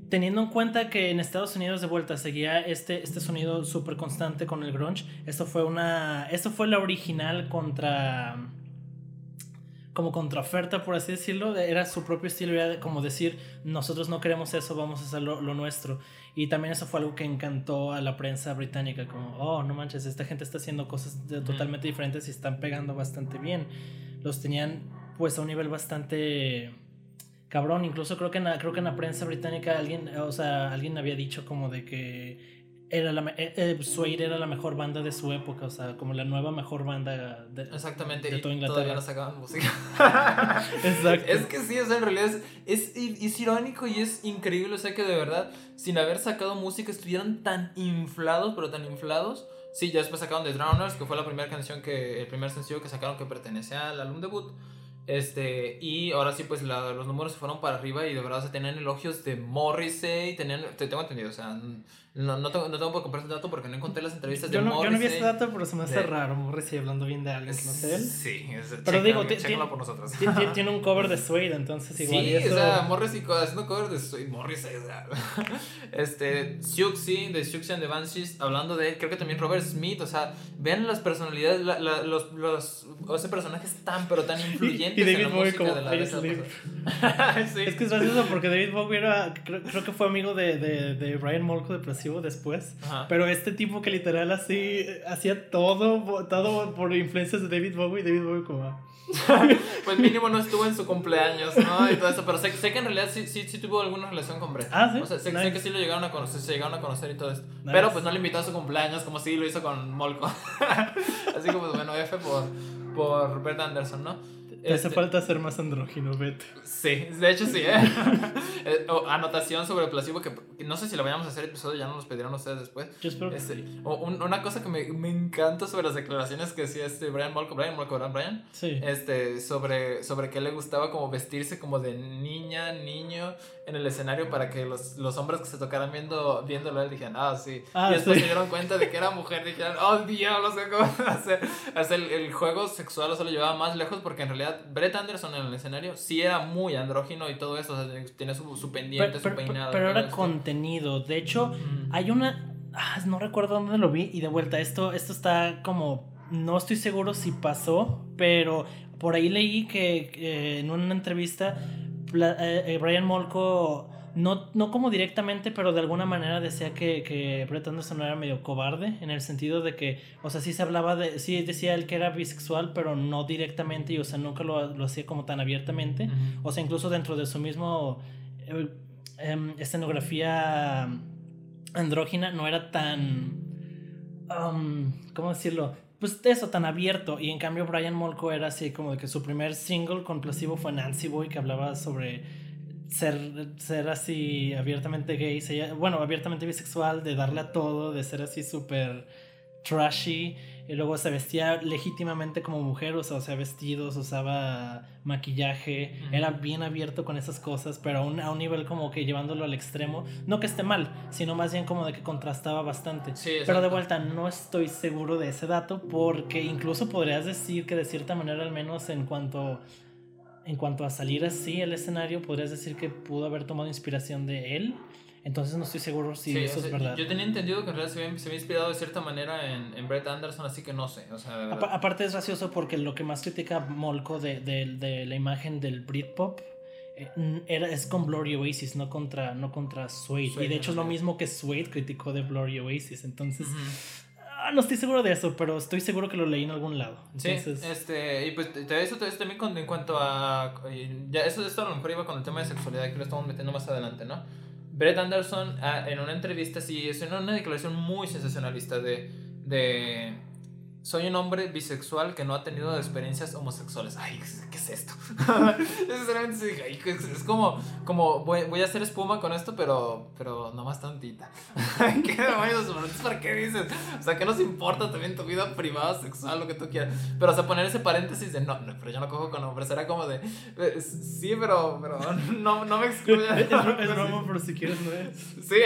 teniendo en cuenta que en Estados Unidos de vuelta seguía este, este sonido súper constante con el grunge, esto fue una esto fue la original contra como contraoferta, por así decirlo, era su propio estilo, era como decir, nosotros no queremos eso, vamos a hacer lo, nuestro. Y también eso fue algo que encantó a la prensa británica, como, oh, no manches, esta gente está haciendo cosas totalmente diferentes y están pegando bastante bien. Los tenían pues a un nivel bastante cabrón, incluso creo que en la, creo que en la prensa británica alguien, o sea, alguien había dicho como de que era la, eh, eh, Suede era la mejor banda de su época, o sea, como la nueva mejor banda de, Exactamente, de y toda Inglaterra. todavía no sacaban música. Exacto. Es que sí, o sea, en realidad es, es, es irónico y es increíble, o sea, que de verdad, sin haber sacado música, estuvieran tan inflados, pero tan inflados. Sí, ya después sacaron The Drowners, que fue la primera canción que, el primer sencillo que sacaron que pertenece al álbum debut. Este, y ahora sí, pues la- los números se fueron para arriba y de verdad se tenían elogios de Morrissey, tenían, te tengo entendido, o sea, no, no, tengo, no tengo por comprar ese dato porque no encontré las entrevistas Yo de no, yo Morrissey. no vi ese dato, pero se me hace de- raro Morrissey hablando bien de alguien que no sé él. Sí, es, Pero pero digo, por nosotros. Ti- ti- Tiene un cover de Suede, entonces igual. y Sí, eso- o sea, Morrissey haciendo cover de Sweet Morrissey, o sea, este, Siouxsie, de Siouxsie and the Banshees, hablando de él, creo que también Robert Smith, o sea, vean las personalidades, la- la- los, los, o sea, personajes tan, pero tan influyentes y David en la Bowie como de la I Sleep. sí. Es que es gracioso porque David Bowie era, creo, creo que fue amigo de, de, de Brian Molko después. Ajá. Pero este tipo que literal así hacía todo, todo por influencias de David Bowie, David Bowie como... Pues mínimo no estuvo en su cumpleaños, ¿no? Y todo eso, pero sé, sé que en realidad sí, sí, sí tuvo alguna relación con Brett. Ah, ¿sí? O sea, sé, sé Nice. que sí lo llegaron a conocer, se llegaron a conocer y todo esto. Nice. Pero pues no le invitó a su cumpleaños como sí lo hizo con Molko. Así que pues bueno, F por, por Brett Anderson, ¿no? Te hace Este, falta ser más andrógino, Beth. Sí, de hecho sí, ¿eh? Eh, o anotación sobre placebo que que no sé si lo vayamos a hacer episodio, ya no nos pedirán ustedes después. Yo espero Este, o un- una cosa que me, me encanta sobre las declaraciones que decía este Brian Molko, Brian Molko, ¿verdad, Brian? Sí. este, sobre, sobre que le gustaba como vestirse como de niña, niño en el escenario para que los, los hombres que se tocaran viendo, viéndolo él dijeran, ah, sí. Ah, y después sí. se dieron cuenta de que era mujer, dijeron, oh, diablo, sé cómo hacer. Sea, el, el juego sexual o lo llevaba más lejos porque en realidad Brett Anderson en el escenario sí era muy andrógino y todo eso, o sea, tenía su, su pendiente, Pero, su peinado. pero era esto. contenido. De hecho, Mm. hay una. ah, no recuerdo dónde lo vi. Y de vuelta, esto, esto está como. No estoy seguro si pasó, pero por ahí leí que, en una entrevista eh, eh, Brian Molko. No, no como directamente, pero de alguna manera decía que, que Brett Anderson era medio cobarde, en el sentido de que, o sea, sí se hablaba de, sí decía él que era bisexual, pero no directamente, y o sea, nunca lo, lo hacía como tan abiertamente. O sea, incluso dentro de su mismo eh, em, escenografía andrógina no era tan... um, ¿Cómo decirlo? Pues eso, tan abierto. Y en cambio Brian Molko era así como de que su primer single con Placebo fue Nancy Boy, que hablaba sobre ser, ser así abiertamente gay, se- bueno, abiertamente bisexual, de darle a todo, de ser así súper trashy. Y luego se vestía legítimamente como mujer, o sea, usaba vestidos, usaba maquillaje, era bien abierto con esas cosas, pero a un, a un nivel como que llevándolo al extremo. No que esté mal, sino más bien como de que contrastaba bastante. Sí, Pero de vuelta, no estoy seguro de ese dato porque incluso podrías decir que de cierta manera, al menos en cuanto, en cuanto a salir así el escenario, podrías decir que pudo haber tomado inspiración de él. Entonces no estoy seguro si Sí, eso o sea, es verdad. Yo tenía entendido que en realidad se había, se había inspirado de cierta manera en, en Brett Anderson, así que no sé. O sea, aparte es gracioso porque lo que más critica Molko de, de- de la imagen del Britpop eh, era, es con Blurry Oasis, no contra, no contra Suede. Suede, y de hecho es lo mismo que Suede criticó de Blurry Oasis. Entonces. Ah, no estoy seguro de eso, pero estoy seguro que lo leí en algún lado. Sí, Entonces, este, y pues eso, eso también con- en cuanto a, ya eso, esto a lo mejor iba con el tema de sexualidad que lo estamos metiendo más adelante, ¿no? Brett Anderson ah, en una entrevista sí es una declaración muy sensacionalista de, de soy un hombre bisexual que no ha tenido experiencias homosexuales. Ay, ¿qué es esto? Sinceramente sí dije, "Ay, ¿qué es, como, como voy, voy a hacer espuma con esto, pero, pero nomás tantita. ¿Qué demonios? ¿Entonces ¿Para qué dices? O sea, ¿qué nos importa también tu vida privada, sexual, lo que tú quieras? Pero, o sea, poner ese paréntesis de no, no pero yo no cojo con hombres. Era como de, eh, sí, pero, pero no, no me excluya. es, broma, pero si quieres no es. Sí.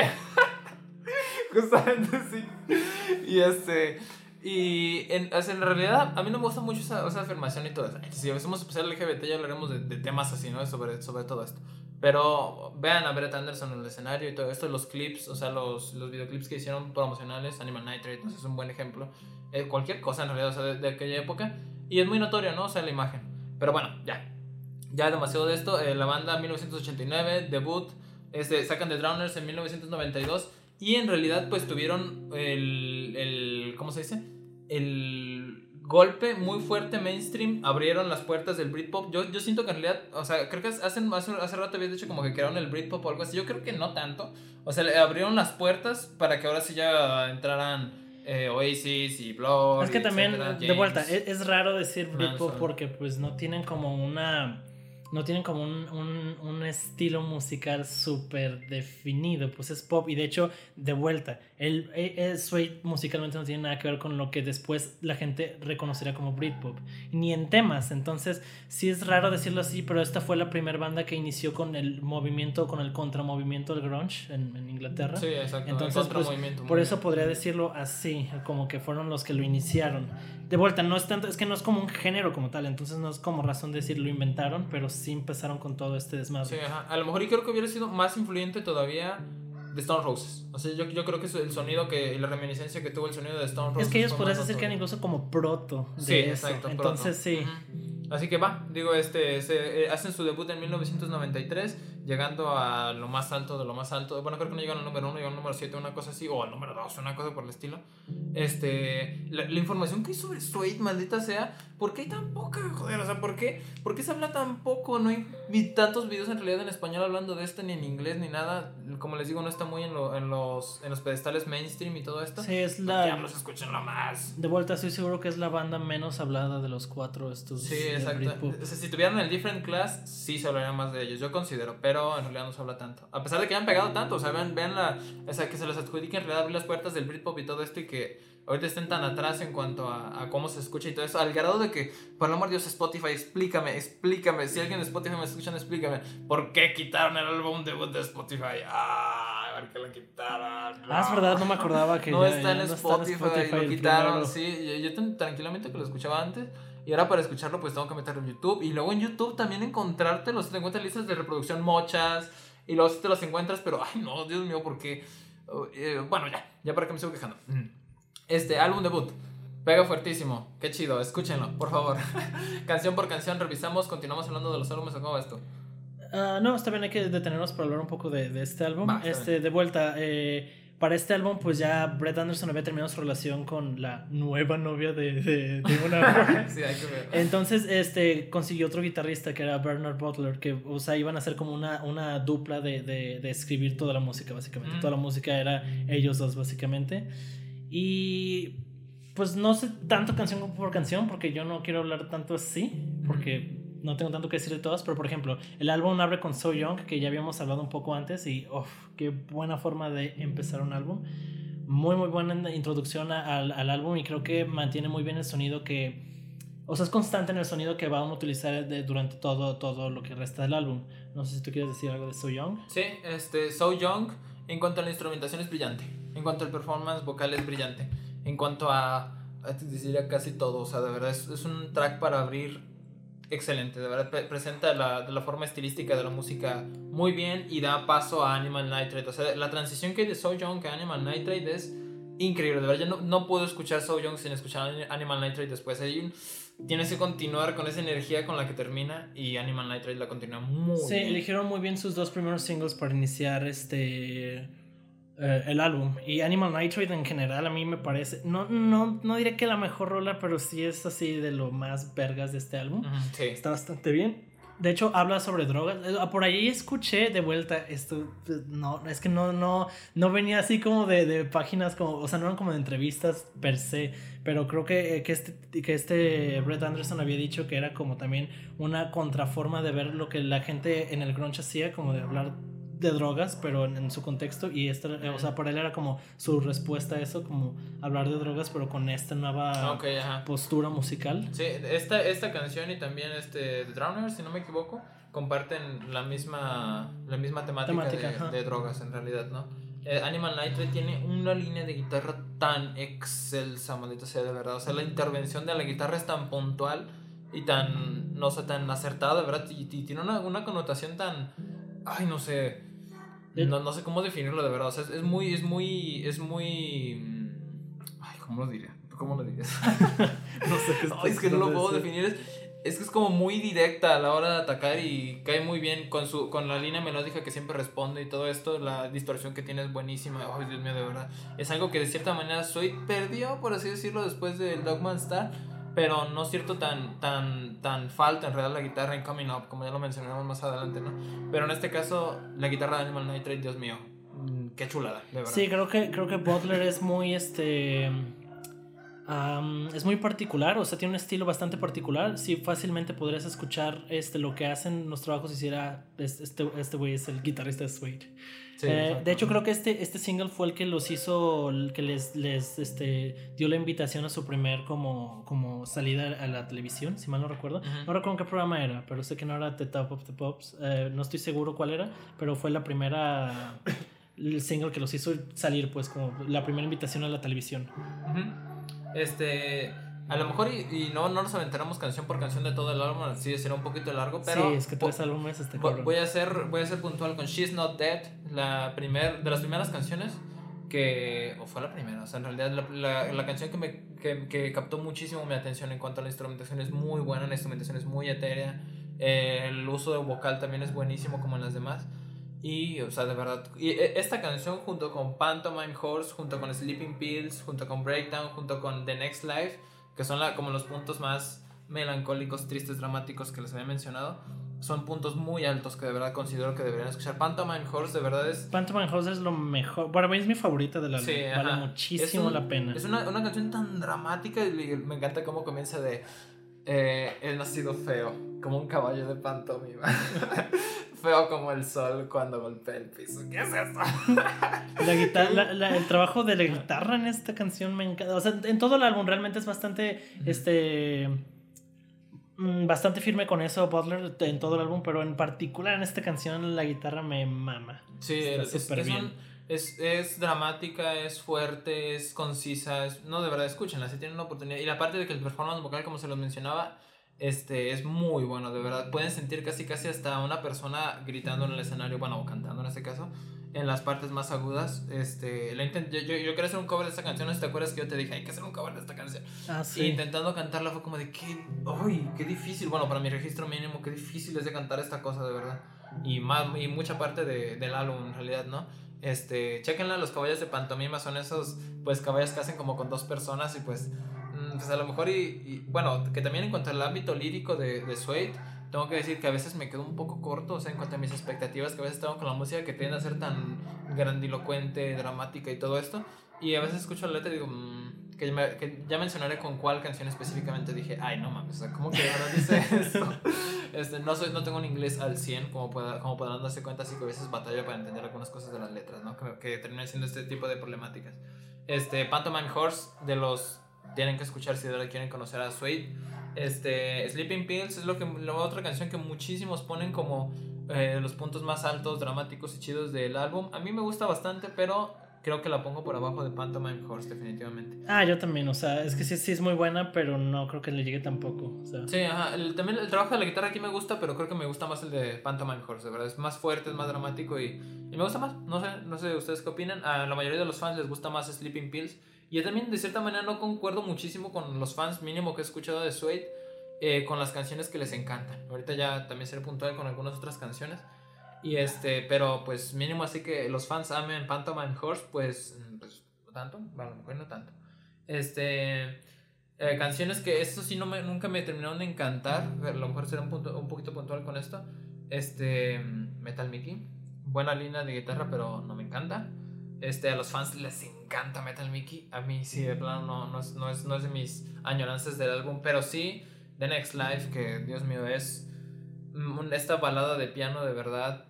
Justamente sí. Y este. Y en, o sea, en realidad a mí no me gusta mucho esa, esa afirmación y todo eso. Si hacemos especial LGBT ya hablaremos de, de temas así, ¿no? Sobre, sobre todo esto. Pero vean a Brett Anderson en el escenario y todo esto, los clips, o sea, los, los videoclips que hicieron promocionales, Animal Nitrate, sé, es un buen ejemplo. Eh, cualquier cosa en realidad, o sea, de, de aquella época. Y es muy notorio, ¿no? O sea, la imagen. Pero bueno, ya. Ya demasiado de esto. Eh, la banda 1989, debut, este, sacan The Drowners en 1992. Y en realidad, pues tuvieron el, el. ¿Cómo se dice? El. golpe muy fuerte mainstream abrieron las puertas del Britpop. Yo, yo siento que en realidad, o sea, creo que hacen, hace, hace rato habías dicho como que crearon el Britpop o algo así. Yo creo que no tanto. O sea, le abrieron las puertas para que ahora sí ya entraran eh, Oasis y Blur. Es que también, etcétera, de vuelta, es, es raro decir Britpop porque pues no tienen como una... No tienen como un, un, un estilo musical súper definido, pues es pop y de hecho, de vuelta, el, el, el musicalmente no tiene nada que ver con lo que después la gente reconocería como Britpop, ni en temas, entonces sí es raro decirlo así, pero esta fue la primera banda que inició con el movimiento, con el contramovimiento del grunge en, en Inglaterra. Sí, exacto. Entonces, el pues, Por eso podría decirlo así, como que fueron los que lo iniciaron. De vuelta, no es tanto, es que no es como un género como tal, entonces no es como razón de decir lo inventaron, pero sí empezaron con todo este desmadre. Sí, ajá. A lo mejor y creo que hubiera sido más influyente todavía de Stone Roses. O sea, yo, yo creo que es el sonido que, la reminiscencia que tuvo el sonido de Stone Roses. es que ellos más decir que eran incluso como proto de Sí, eso. exacto. Entonces sí. Así que va, digo, este, se, eh, hacen su debut en 1993, llegando a lo más alto de lo más alto. Bueno, creo que no llegan al número 1, llegan al número 7, una cosa así, o al número 2, una cosa por el estilo. Este, la, la información que hay sobre Suede, maldita sea, ¿por qué hay tan poca? Joder, o sea, ¿por qué, ¿por qué se habla tan poco? No hay vi tantos videos en realidad en español hablando de esto, ni en inglés, ni nada. Como les digo, no está muy en, lo- en, los, en los pedestales mainstream y todo esto. Sí, es La... la... los escuchan más. De vuelta, estoy seguro que es la banda menos hablada de los cuatro estos. Sí, exacto. O sea, si tuvieran el different class, sí se hablaría más de ellos, yo considero, pero en realidad no se habla tanto. A pesar de que hayan pegado tanto, o sea, vean, vean la, o sea, que se les adjudique en realidad abrir las puertas del Britpop y todo esto y que ahorita estén tan atrás en cuanto a, a cómo se escucha y todo eso, al grado de que, por el amor de Dios, Spotify, explícame, explícame, si alguien de Spotify me está escuchando, explícame, ¿por qué quitaron el álbum debut de Spotify? Ah, ¿por qué lo quitaron? Ah, es verdad, no me acordaba que no ya- está en no está en Spotify, Spotify lo quitaron, sí. Yo, yo tranquilamente que lo escuchaba antes. Y ahora para escucharlo, pues tengo que meterlo en YouTube. Y luego en YouTube también encontrarte los te encuentras listas de reproducción mochas. Y luego sí te los encuentras, pero ay no, Dios mío, porque. bueno, ya, ya para que me sigo quejando. Mm. Este álbum debut. Pega fuertísimo, qué chido, escúchenlo, por favor. canción por canción, revisamos, continuamos hablando de los álbumes o cómo va esto. Ah, no, está bien, hay que detenernos para hablar un poco de, de este álbum. Va, este, de vuelta, eh, para este álbum, pues ya Brett Anderson había terminado su relación con la nueva novia de, de, de una sí, hay que ver. Entonces, este, consiguió otro guitarrista que era Bernard Butler, que, o sea, iban a hacer como una, una dupla de, de, de escribir toda la música, básicamente. Mm. Toda la música era ellos dos, básicamente. Y, pues, no sé tanto canción por canción, porque yo no quiero hablar tanto así, porque no tengo tanto que decir de todas, pero, por ejemplo, el álbum abre con So Young, que ya habíamos hablado un poco antes, y, uff, qué buena forma de empezar un álbum muy muy buena introducción al, al álbum y creo que mantiene muy bien el sonido que o sea es constante en el sonido que van a utilizar de- durante todo todo lo que resta del álbum no sé si tú quieres decir algo de So Young Sí, este, So Young, en cuanto a la instrumentación es brillante. En cuanto al performance vocal es brillante. En cuanto a, a casi todo, o sea, de verdad es, es un track para abrir excelente. De verdad pre- presenta la, la forma estilística de la música muy bien y da paso a Animal Nitrate. O sea, la transición que hay de So Young a Animal Nitrate es increíble. De verdad, yo no, no puedo escuchar So Young sin escuchar Animal Nitrate después. Hay un, tienes que continuar con esa energía con la que termina y Animal Nitrate la continúa muy sí bien. eligieron muy bien sus dos primeros singles para iniciar este eh, el álbum y Animal Nitrate en general a mí me parece no no no diré que la mejor rola pero sí es así de lo más vergas de este álbum Sí. Está bastante bien. De hecho, habla sobre drogas. Eh, Por ahí escuché de vuelta esto. pues, No, es que no, no, no venía así como de, de páginas como, o sea, no eran como de entrevistas per se. Pero creo que, que este, que este Brett Anderson había dicho que era como también una contraforma de ver lo que la gente en el grunge hacía, como de hablar de drogas, pero en, en su contexto. Y esta, eh, o sea, para él era como su respuesta a eso, como hablar de drogas, pero con esta nueva postura musical. Sí, esta, esta canción y también este The Drowner, si no me equivoco, comparten la misma, la misma temática, Temática, de, drogas en realidad, ¿no? Eh, Animal Nitrate tiene una línea de guitarra tan excelsa, maldito sea, de verdad. O sea, la intervención de la guitarra es tan puntual y tan, no sé, tan acertada, de verdad. Y, y tiene una, una connotación tan, ay, no sé, no, no sé cómo definirlo, de verdad. O sea, es, es muy, es muy, es muy, mm, ay, ¿cómo lo diría? ¿Cómo lo dirías? No sé qué Ay, es que no lo puedo definir. Es, es que es como muy directa a la hora de atacar y cae muy bien con, su, con la línea melódica que siempre responde y todo esto. La distorsión que tiene es buenísima. Ay, Dios mío, de verdad. Es algo que de cierta manera Sweet perdió, por así decirlo, después del Dogman Star. Pero no cierto tan, tan, tan falta en realidad la guitarra en Coming Up, como ya lo mencionamos más adelante, ¿no? Pero en este caso, la guitarra de Animal Nitrate, Dios mío, mm, qué chulada, de verdad. Sí, creo que, creo que Butler es muy, este... es muy particular, o sea, tiene un estilo bastante particular. Sí, fácilmente podrías escuchar este, lo que hacen los trabajos hiciera este este güey es el guitarrista de Eh, de hecho, creo que este, este single fue el que los hizo, el que les, les este, dio la invitación a su primer como, como salida a la televisión, si mal no recuerdo. No recuerdo qué programa era, pero sé que no era The Top of the Pops. Eh, no estoy seguro cuál era, pero fue la primera el single que los hizo salir, pues, como la primera invitación a la televisión. Este. A lo mejor y, no, no nos aventaremos canción por canción de todo el álbum, así será un poquito largo, pero... Sí, es que tres álbumes este voy, a ser, voy a ser puntual con She's Not Dead, la primer, de las primeras canciones que... o fue la primera, o sea, en realidad la, la, canción que, me, que, que, captó muchísimo mi atención en cuanto a la instrumentación es muy buena, la instrumentación es muy etérea, el uso de vocal también es buenísimo como en las demás. Y, o sea, de verdad. Y e, esta canción, junto con Pantomime Horse, junto con Sleeping Pills, junto con Breakdown, junto con The Next Life, que son la, como los puntos más melancólicos, tristes, dramáticos que les había mencionado. Son puntos muy altos que de verdad considero que deberían escuchar. Pantomime Horse de verdad es... Pantomime Horse es lo mejor. Para mí es mi favorita de la sí, Vale muchísimo la pena. Es una, una, canción tan dramática y me encanta cómo comienza de... Eh, he nacido feo, como un caballo de pantomima. feo como el sol cuando golpea el piso. ¿Qué es eso? la guitarra, el trabajo de la guitarra en esta canción me encanta. O sea, en todo el álbum realmente es bastante, este, mm, bastante firme con eso Butler en todo el álbum, pero en particular en esta canción la guitarra me mama. Sí, es, bien. Es, es, dramática, es fuerte, es concisa. no, de verdad, escúchenla si tienen una oportunidad. Y la parte de que el performance vocal, como se los mencionaba, este, es muy bueno, de verdad. Pueden sentir casi casi hasta una persona gritando en el escenario, bueno, o cantando en este caso, en las partes más agudas. Este, la yo, yo, yo, quería hacer un cover de esta canción, ¿te acuerdas que yo te dije, hay que hacer un cover de esta canción? Ah, sí. Y intentando cantarla fue como de, qué, ay, qué difícil, bueno, para mi registro mínimo, qué difícil es de cantar esta cosa, de verdad. Y, más, y mucha parte de, del álbum, en realidad, ¿no? Este, chequenla, los caballos de pantomima son esos, pues, caballos que hacen como con dos personas y pues Mm, pues a lo mejor y, bueno, que también en cuanto al ámbito lírico de, de Suede, tengo que decir que a veces me quedo un poco corto, o sea, en cuanto a mis expectativas que a veces tengo con la música que tiende a ser tan grandilocuente, dramática y todo esto, y a veces escucho la letra y digo, mm, que, ya mencionaré con cuál canción específicamente dije, ay, no mames, o sea, ¿cómo que ahora dice esto? Este, no, soy, no tengo un inglés al 100, como, pueda, como podrán darse cuenta, así que a veces batallo para entender algunas cosas de las letras, ¿no? Que, que terminan siendo este tipo de problemáticas. Este, Pantomime Horse, de los tienen que escuchar si de verdad quieren conocer a Suede. Este, Sleeping Pills es lo que, la otra canción que muchísimos ponen como eh, los puntos más altos, dramáticos y chidos del álbum. A mí me gusta bastante, pero creo que la pongo por abajo de Pantomime Horse, definitivamente. Ah, yo también, o sea, es que sí, sí es muy buena, pero no creo que le llegue tampoco. O Sí, ajá, el, también el trabajo de la guitarra aquí me gusta, pero creo que me gusta más el de Pantomime Horse, de verdad, es más fuerte, es más dramático y, y me gusta más, no sé, no sé ustedes qué opinan, a la mayoría de los fans les gusta más Sleeping Pills, yo también de cierta manera no concuerdo muchísimo con los fans mínimo que he escuchado de Suede, eh, con las canciones que les encantan. Ahorita ya también seré puntual con algunas otras canciones. Y este, pero pues mínimo así que los fans amen Pantomime Horse, pues, mm, pues tanto, bueno, no tanto. Este, eh, canciones que esto sí no me, nunca me terminaron de encantar, a lo mejor será un, punto, un poquito puntual con esto. Este, Metal Mickey, buena línea de guitarra, pero no me encanta. Este, a los fans les encanta Metal Mickey. A mí sí, de plano, no, no, es, no, es, no es de mis añoranzas del álbum. Pero sí, The Next Life, que Dios mío, es esta balada de piano de verdad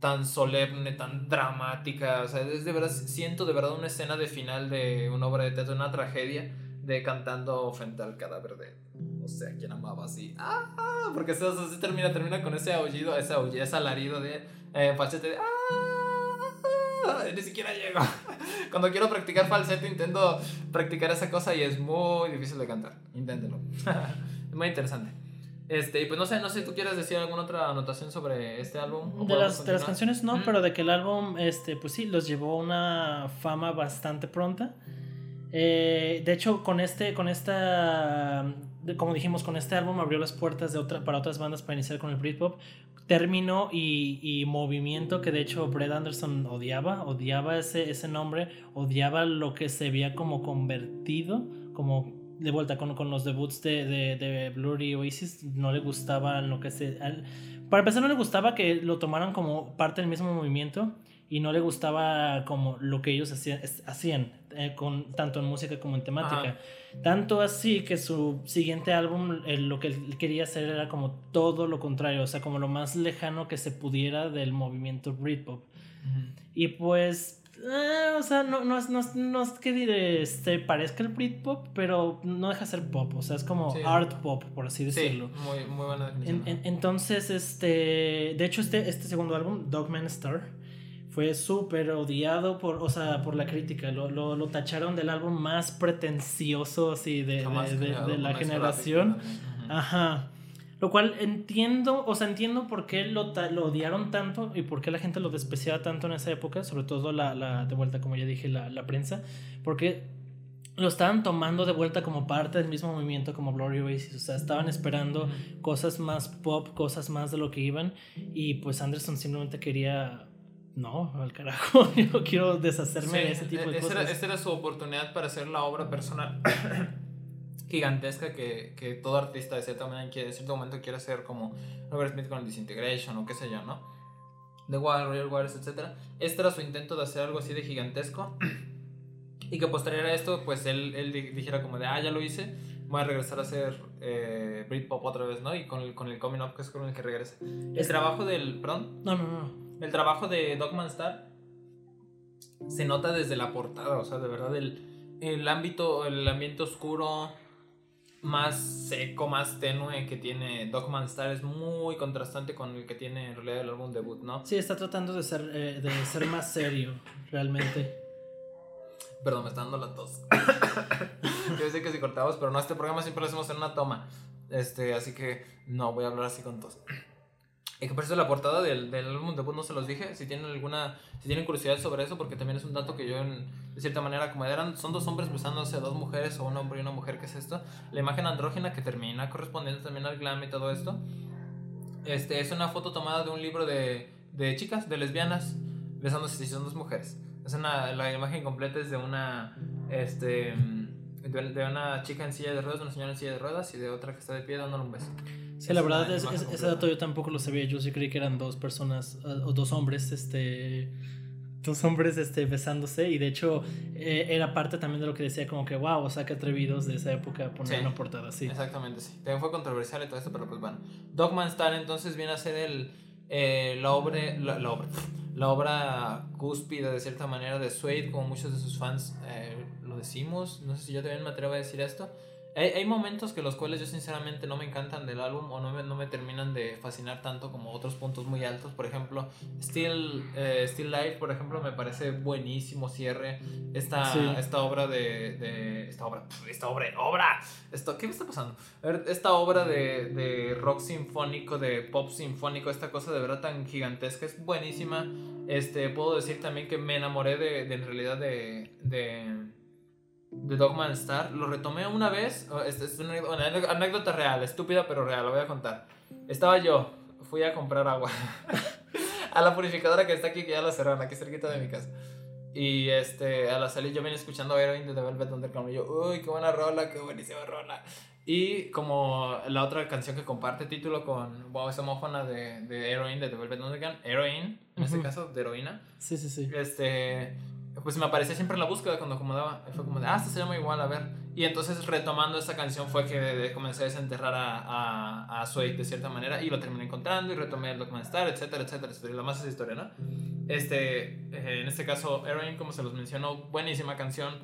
tan solemne, tan dramática. O sea, es de verdad, siento de verdad una escena de final de una obra de teatro, una tragedia, de cantando frente al cadáver de no sé a quién amaba así. ¡Ah! Porque se, se termina, termina con ese aullido, ese aullido, ese alarido de eh, falsete de ¡Ah! ni siquiera llego. Cuando quiero practicar falsete intento practicar esa cosa y es muy difícil de cantar. Inténtelo. es muy interesante. Este, y pues no sé, no sé, ¿tú quieres decir alguna otra anotación sobre este álbum? De las, de las, canciones no, pero de que el álbum, este, pues sí, los llevó a una fama bastante pronta. Eh, de hecho, con este, con esta, como dijimos, con este álbum abrió las puertas de otra, para otras bandas para iniciar con el Britpop. Término y, movimiento que de hecho Brett Anderson odiaba, odiaba ese, ese nombre, odiaba lo que se había como convertido, como de vuelta con, con los debuts de, de, de Blur y Oasis, no le gustaba lo que se... para empezar, no le gustaba que lo tomaran como parte del mismo movimiento y no le gustaba como lo que ellos hacían eh, con, tanto en música como en temática. Tanto así que su siguiente álbum lo que él quería hacer era como todo lo contrario, o sea, como lo más lejano que se pudiera del movimiento Britpop. Y pues eh, o sea, no, no, no, no es que este, parezca el Britpop, pero no deja de ser pop. O sea, es como art pop, por así decirlo. Sí, muy, muy buena definición. entonces, este. De hecho, este, este segundo álbum, Dogman Star, fue súper odiado por, o sea, por la crítica. Lo, lo, lo, tacharon del álbum más pretencioso así de, de, de la generación. Ajá. Lo cual entiendo, o sea, entiendo por qué lo, lo odiaron tanto y por qué la gente lo despreciaba tanto en esa época, sobre todo la, la de vuelta, como ya dije, la, la prensa, porque lo estaban tomando de vuelta como parte del mismo movimiento como Glory Oasis, o sea, estaban esperando cosas más pop, cosas más de lo que iban y pues Anderson simplemente quería no, al carajo, yo quiero deshacerme de ese tipo de cosas. Era, esta era su oportunidad para hacer la obra personal gigantesca que, que, todo artista de cierta manera quiere, cierto momento quiere hacer como Robert Smith con el Disintegration o qué sé yo, ¿no? The Wild, Royal Waters, etc. Este era su intento de hacer algo así de gigantesco y que posterior a esto, pues él, él dijera como de, ah, ya lo hice, voy a regresar a hacer eh, Britpop otra vez, ¿no? Y con el, con el Coming Up, que es con el que regrese. El trabajo del, perdón. No, no, no. El trabajo de Dogman Star se nota desde la portada, o sea, de verdad, el, el ámbito, el ambiente oscuro, más seco, más tenue que tiene Dogman Star es muy contrastante con el que tiene en realidad el álbum debut, ¿no? Sí, está tratando de ser, eh, de ser más serio, realmente. Perdón, me está dando la tos. Yo sé que si cortamos, pero no, este programa siempre lo hacemos en una toma. Este, así que no voy a hablar así con tos. Y que por eso la portada del, del álbum debut no se los dije. Si tienen alguna, si tienen curiosidad sobre eso, porque también es un dato que yo, en, de cierta manera, como eran, son dos hombres besándose a dos mujeres o un hombre y una mujer, ¿qué es esto? La imagen andrógena que termina correspondiendo también al glam y todo esto. Este, es una foto tomada de un libro de, de chicas, de lesbianas, besándose si son dos mujeres. Es una, la imagen completa es de una, este, de, una chica en silla de ruedas, de una señora en silla de ruedas y de otra que está de pie dándole un beso. Sí, la verdad, es, ese dato yo tampoco lo sabía. Yo sí creí que eran dos personas, ah, o dos hombres, este. Dos hombres este, besándose. Y de hecho, eh, era parte también de lo que decía, como que, wow, o sea, que atrevidos de esa época poner una portada así. Exactamente, sí. También fue controversial y todo esto, pero pues bueno. Dogman Star entonces viene a ser el, eh, la, obra, la, obra, la obra cúspide de cierta manera de Suede, como muchos de sus fans eh, lo decimos. No sé si yo también me atrevo a decir esto. Hay, hay, momentos que los cuales yo sinceramente no me encantan del álbum o no me, no me terminan de fascinar tanto como otros puntos muy altos. Por ejemplo, Still, eh, Still Life, por ejemplo, me parece buenísimo cierre. Esta, esta obra de, de, Esta obra... Esta obra... ¡Obra! Esto, ¿Qué me está pasando? esta obra de, de rock sinfónico, de pop sinfónico, esta cosa de verdad tan gigantesca, es buenísima. Este, puedo decir también que me enamoré de, de en realidad de, de de Dogman Star. Lo retomé una vez. Es, es una, anécdota real, estúpida pero real, lo voy a contar. Estaba yo, fui a comprar agua a la purificadora que está aquí, que ya la cerraron, aquí cerquita de mi casa. Y este, a la salida yo venía escuchando Heroin de The Velvet Underground y yo, uy, qué buena rola, qué buenísima rola. Y como la otra canción que comparte título con Wow, esa mofona de, de Heroin de The Velvet Underground, Heroin, en este caso, de heroína. Sí, sí, sí. Este, pues me aparecía siempre en la búsqueda cuando acomodaba. fue como de, ah, este se llama igual, a ver. Y entonces retomando esa canción fue que comencé a desenterrar a, a, a Suede de cierta manera y lo terminé encontrando y retomé el documental, etcétera, etcétera, etcétera. La más esa historia, ¿no? Este, eh, en este caso, Erin, como se los mencionó, buenísima canción,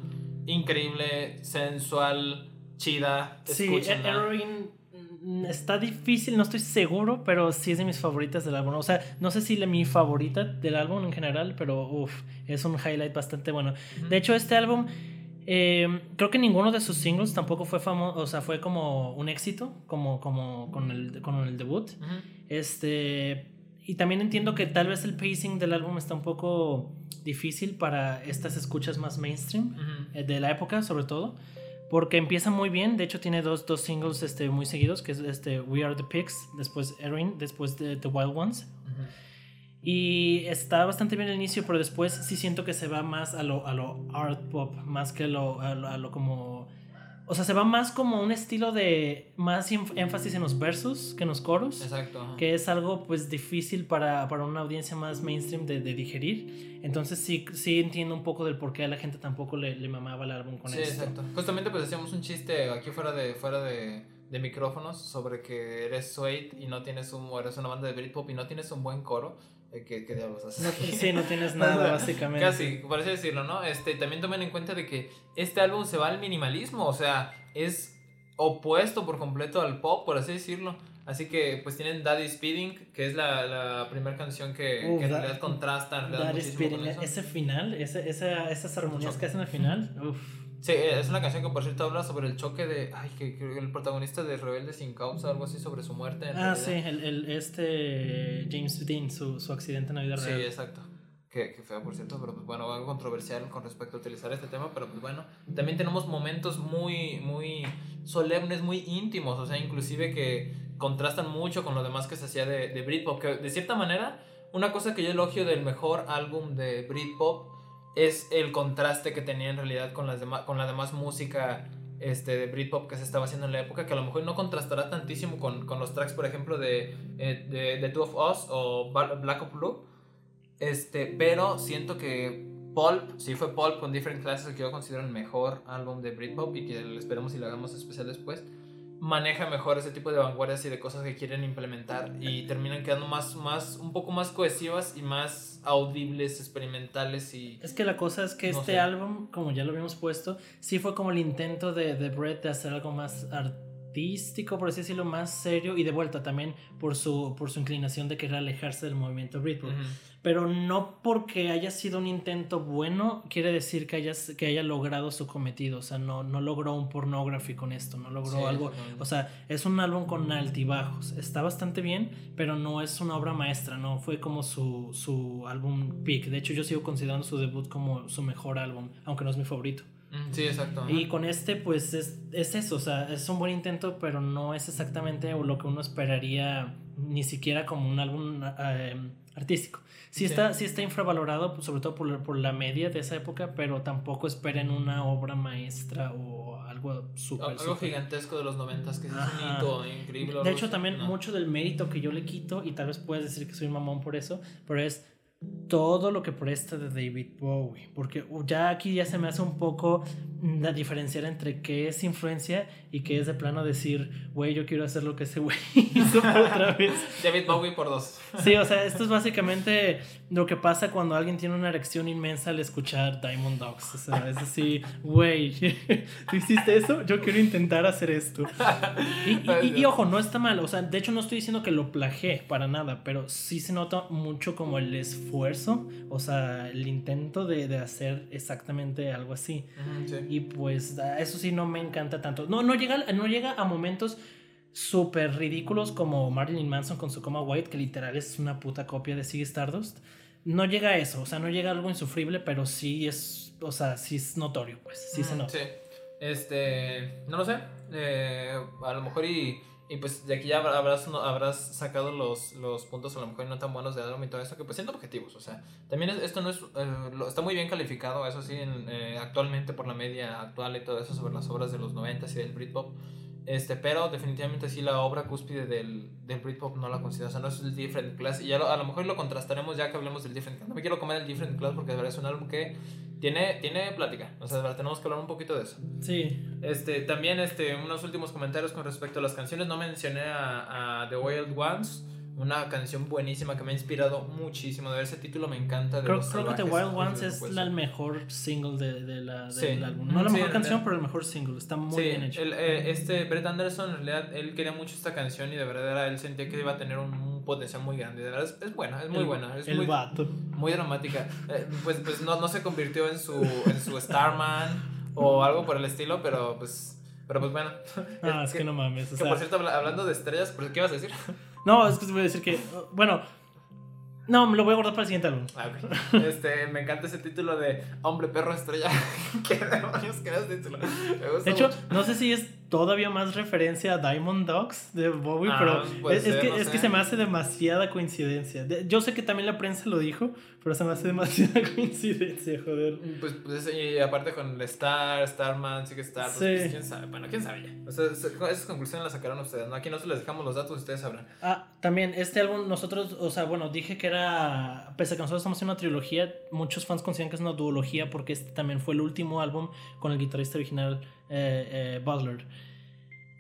increíble, sensual, chida. Sí, Erin está difícil, no estoy seguro, pero sí es de mis favoritas del álbum. O sea, no sé si la, mi favorita del álbum en general, pero uff, es un highlight bastante bueno. De hecho, este álbum, em, creo que ninguno de sus singles tampoco fue famoso, o sea, fue como un éxito, como, como con, el, con el debut. Este. Y también entiendo que tal vez el pacing del álbum está un poco difícil para estas escuchas más mainstream, eh, de la época sobre todo porque empieza muy bien. De hecho, tiene dos, dos singles este, muy seguidos, que es este We Are the Pigs, después Erin, después de The Wild Ones. Y está bastante bien el inicio, pero después sí siento que se va más a lo, a lo art pop, más que a lo, a lo, como O sea, se va más como un estilo de más énfasis en los versos que en los coros. Exacto. Que es algo pues difícil para, para una audiencia más mainstream de, de, digerir. Entonces sí, sí entiendo un poco del por qué a la gente tampoco le, le mamaba el álbum con sí, esto. exacto. Justamente pues hacíamos un chiste aquí fuera de, fuera de, de micrófonos sobre que eres Suede y no tienes un, eres una banda de Britpop y no tienes un buen coro. ¿Qué, qué diablos haces? No, sí, no tienes nada, básicamente. Casi, por así decirlo, ¿no? Este, también tomen en cuenta de que este álbum se va al minimalismo, o sea, es opuesto por completo al pop, por así decirlo. Así que pues tienen Daddy Speeding, que es la, la primera canción que, que en da- realidad contrasta. en realidad Daddy Speeding, con eso. ese final, ese, esa, esas armonías que hacen al final, uf. Sí, es una canción que por cierto habla sobre el choque de... Ay, que, que el protagonista de Rebelde sin causa, algo así sobre su muerte. en Ah, sí, realidad. el, el- este James Dean, su, su accidente en la vida Sí, real. exacto. Que, que feo, por cierto, pero pues bueno, algo controversial con respecto a utilizar este tema, pero pues bueno, también tenemos momentos muy, muy solemnes, muy íntimos, o sea, inclusive que contrastan mucho con lo demás que se hacía de, de Britpop, que de cierta manera, una cosa que yo elogio del mejor álbum de Britpop es el contraste que tenía en realidad con, las con la demás música este, de Britpop que se estaba haciendo en la época, que a lo mejor no contrastará tantísimo con, con los tracks, por ejemplo, de, eh, de, Two of Us o Black of Blue. Este, pero siento que Pulp, si fue Pulp con Different Classes, que yo considero el mejor álbum de Britpop y que esperemos y lo hagamos especial después, maneja mejor ese tipo de vanguardias y de cosas que quieren implementar y terminan quedando más, más, un poco más cohesivas y más audibles, experimentales y... Es que la cosa es que No este sé. álbum, como ya lo habíamos puesto, sí fue como el intento de, de Brett de hacer algo más artístico, por así decirlo, más serio y de vuelta también por su, por su inclinación de querer alejarse del movimiento Britpop. Ujú. Pero no porque haya sido un intento bueno, quiere decir que haya, que haya logrado su cometido. O sea, no, no logró un pornography con esto, no logró Sí, algo. O sea, es un álbum con altibajos. Está bastante bien, pero no es una obra maestra, no fue como su, su álbum peak. De hecho, yo sigo considerando su debut como su mejor álbum, aunque no es mi favorito. Sí, exacto. Y con este, pues es, es eso, o sea, es un buen intento, pero no es exactamente lo que uno esperaría, ni siquiera como un álbum eh, artístico. Sí, Sí. está, sí está infravalorado, pues, sobre todo por, la- por la media de esa época, pero tampoco esperen una obra maestra o algo súper. Algo súper- gigantesco de los noventas, que es un Ajá. hito increíble. De hecho, también No. mucho del mérito que yo le quito, y tal vez puedes decir que soy un mamón por eso, pero es todo lo que presta de David Bowie. Porque ya aquí ya se me hace un poco la diferenciar entre qué es influencia y qué es de plano decir, güey, yo quiero hacer lo que ese güey hizo otra vez. David Bowie por dos. Sí, o sea, esto es básicamente lo que pasa cuando alguien tiene una erección inmensa al escuchar Diamond Dogs. O sea, es así, güey, ¿tú hiciste eso? Yo quiero intentar hacer esto. Y, y- y- y ojo, no está mal. O sea, de hecho no estoy diciendo que lo plagié para nada, pero sí se nota mucho como el esfuerzo, o sea, el intento de, de hacer exactamente algo así. Sí. Y pues a- eso sí no me encanta tanto. No, no llega, no llega a momentos súper ridículos como Marilyn Manson con su coma white, que literal es una puta copia de Ziggy Stardust. No llega a eso, o sea, no llega a algo insufrible, pero sí es, o sea, sí es notorio, pues, sí se nota. Sí. Este, no lo sé. eh, a lo mejor y, y pues de aquí ya habrás, no- habrás sacado los, los puntos a lo mejor no tan buenos de álbum y todo eso, que pues siendo objetivos. O sea, también es- esto no es, eh, lo- está muy bien calificado, eso sí, en, eh, actualmente por la media actual y todo eso sobre las obras de los 90 y del Britpop. Este, pero definitivamente sí la obra cúspide del, del Britpop no la considero, o sea, no es el Different Class y ya lo- a lo mejor lo contrastaremos ya que hablemos del Different Class. No me quiero comer el Different Class porque de verdad es un álbum que tiene, tiene plática, o sea, de verdad tenemos que hablar un poquito de eso. Sí, Este, también este, unos últimos comentarios con respecto a las canciones. No mencioné a, a The Wild Ones, una canción buenísima que me ha inspirado muchísimo. De ver ese título me encanta. De creo, los creo que The Wild Ones es la- el mejor single de, de la, Sí. del álbum. No la Sí, mejor canción, pero el mejor single. Está muy Sí, bien hecho. el, eh, este Brett Anderson, en realidad, él quería mucho esta canción y de verdad era- él sentía que iba a tener un, un potencial muy grande. De verdad, es, es buena, es muy El- buena. Es el muy, vato. muy dramática. Eh, pues pues no, no se convirtió en su, en su Starman o algo por el estilo, pero pues, pero pues bueno. Ah, es que no mames. o Que sea, por cierto, habla- hablando de estrellas, ¿pues ¿qué ibas a decir? No, es que te voy a decir que. Bueno. No, me lo voy a guardar para el siguiente álbum. Ah, ok. Este, me encanta ese título de Hombre Perro Estrella. ¿Qué demonios que título? Me gusta De hecho, mucho. no sé si es todavía más referencia a Diamond Dogs de Bowie, Ah, pero es, que, no es que se me hace demasiada coincidencia. De- yo sé que también la prensa lo dijo, pero se me hace demasiada coincidencia, joder. Pues, pues y aparte con el Star, Starman, Sigue Star, pues, Sí. pues, quién sabe. Bueno, quién sabe ya. O sea, se- esas conclusiones las sacaron ustedes, ¿no? Aquí nosotros les dejamos los datos, ustedes sabrán. Ah, también este álbum, nosotros, o sea, bueno, dije que era, pese a que nosotros estamos en una trilogía, muchos fans consideran que es una duología porque este también fue el último álbum con el guitarrista original eh, eh, Butler.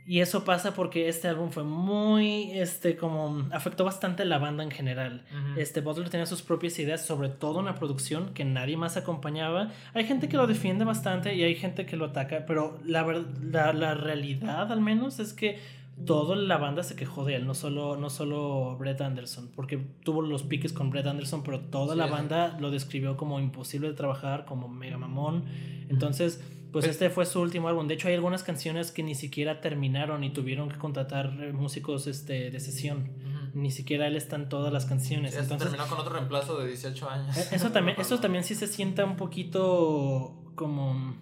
Y eso pasa porque este álbum fue muy, este, como, afectó bastante la banda en general. Este Butler tenía sus propias ideas, sobre todo en la producción, que nadie más acompañaba. Hay gente que lo defiende bastante y hay gente que lo ataca, pero la, la, la realidad al menos es que toda la banda se quejó de él, no solo, no solo Brett Anderson, porque tuvo los piques con Brett Anderson, pero toda Sí, la banda lo describió como imposible de trabajar, como mega mamón. Entonces, pues este fue su último álbum. De hecho, hay algunas canciones que ni siquiera terminaron y tuvieron que contratar eh, músicos este, de sesión. Ni siquiera él está en todas las canciones. Sí, Entonces, terminó con otro reemplazo de 18 años. eh, eso también, eso también sí se sienta un poquito como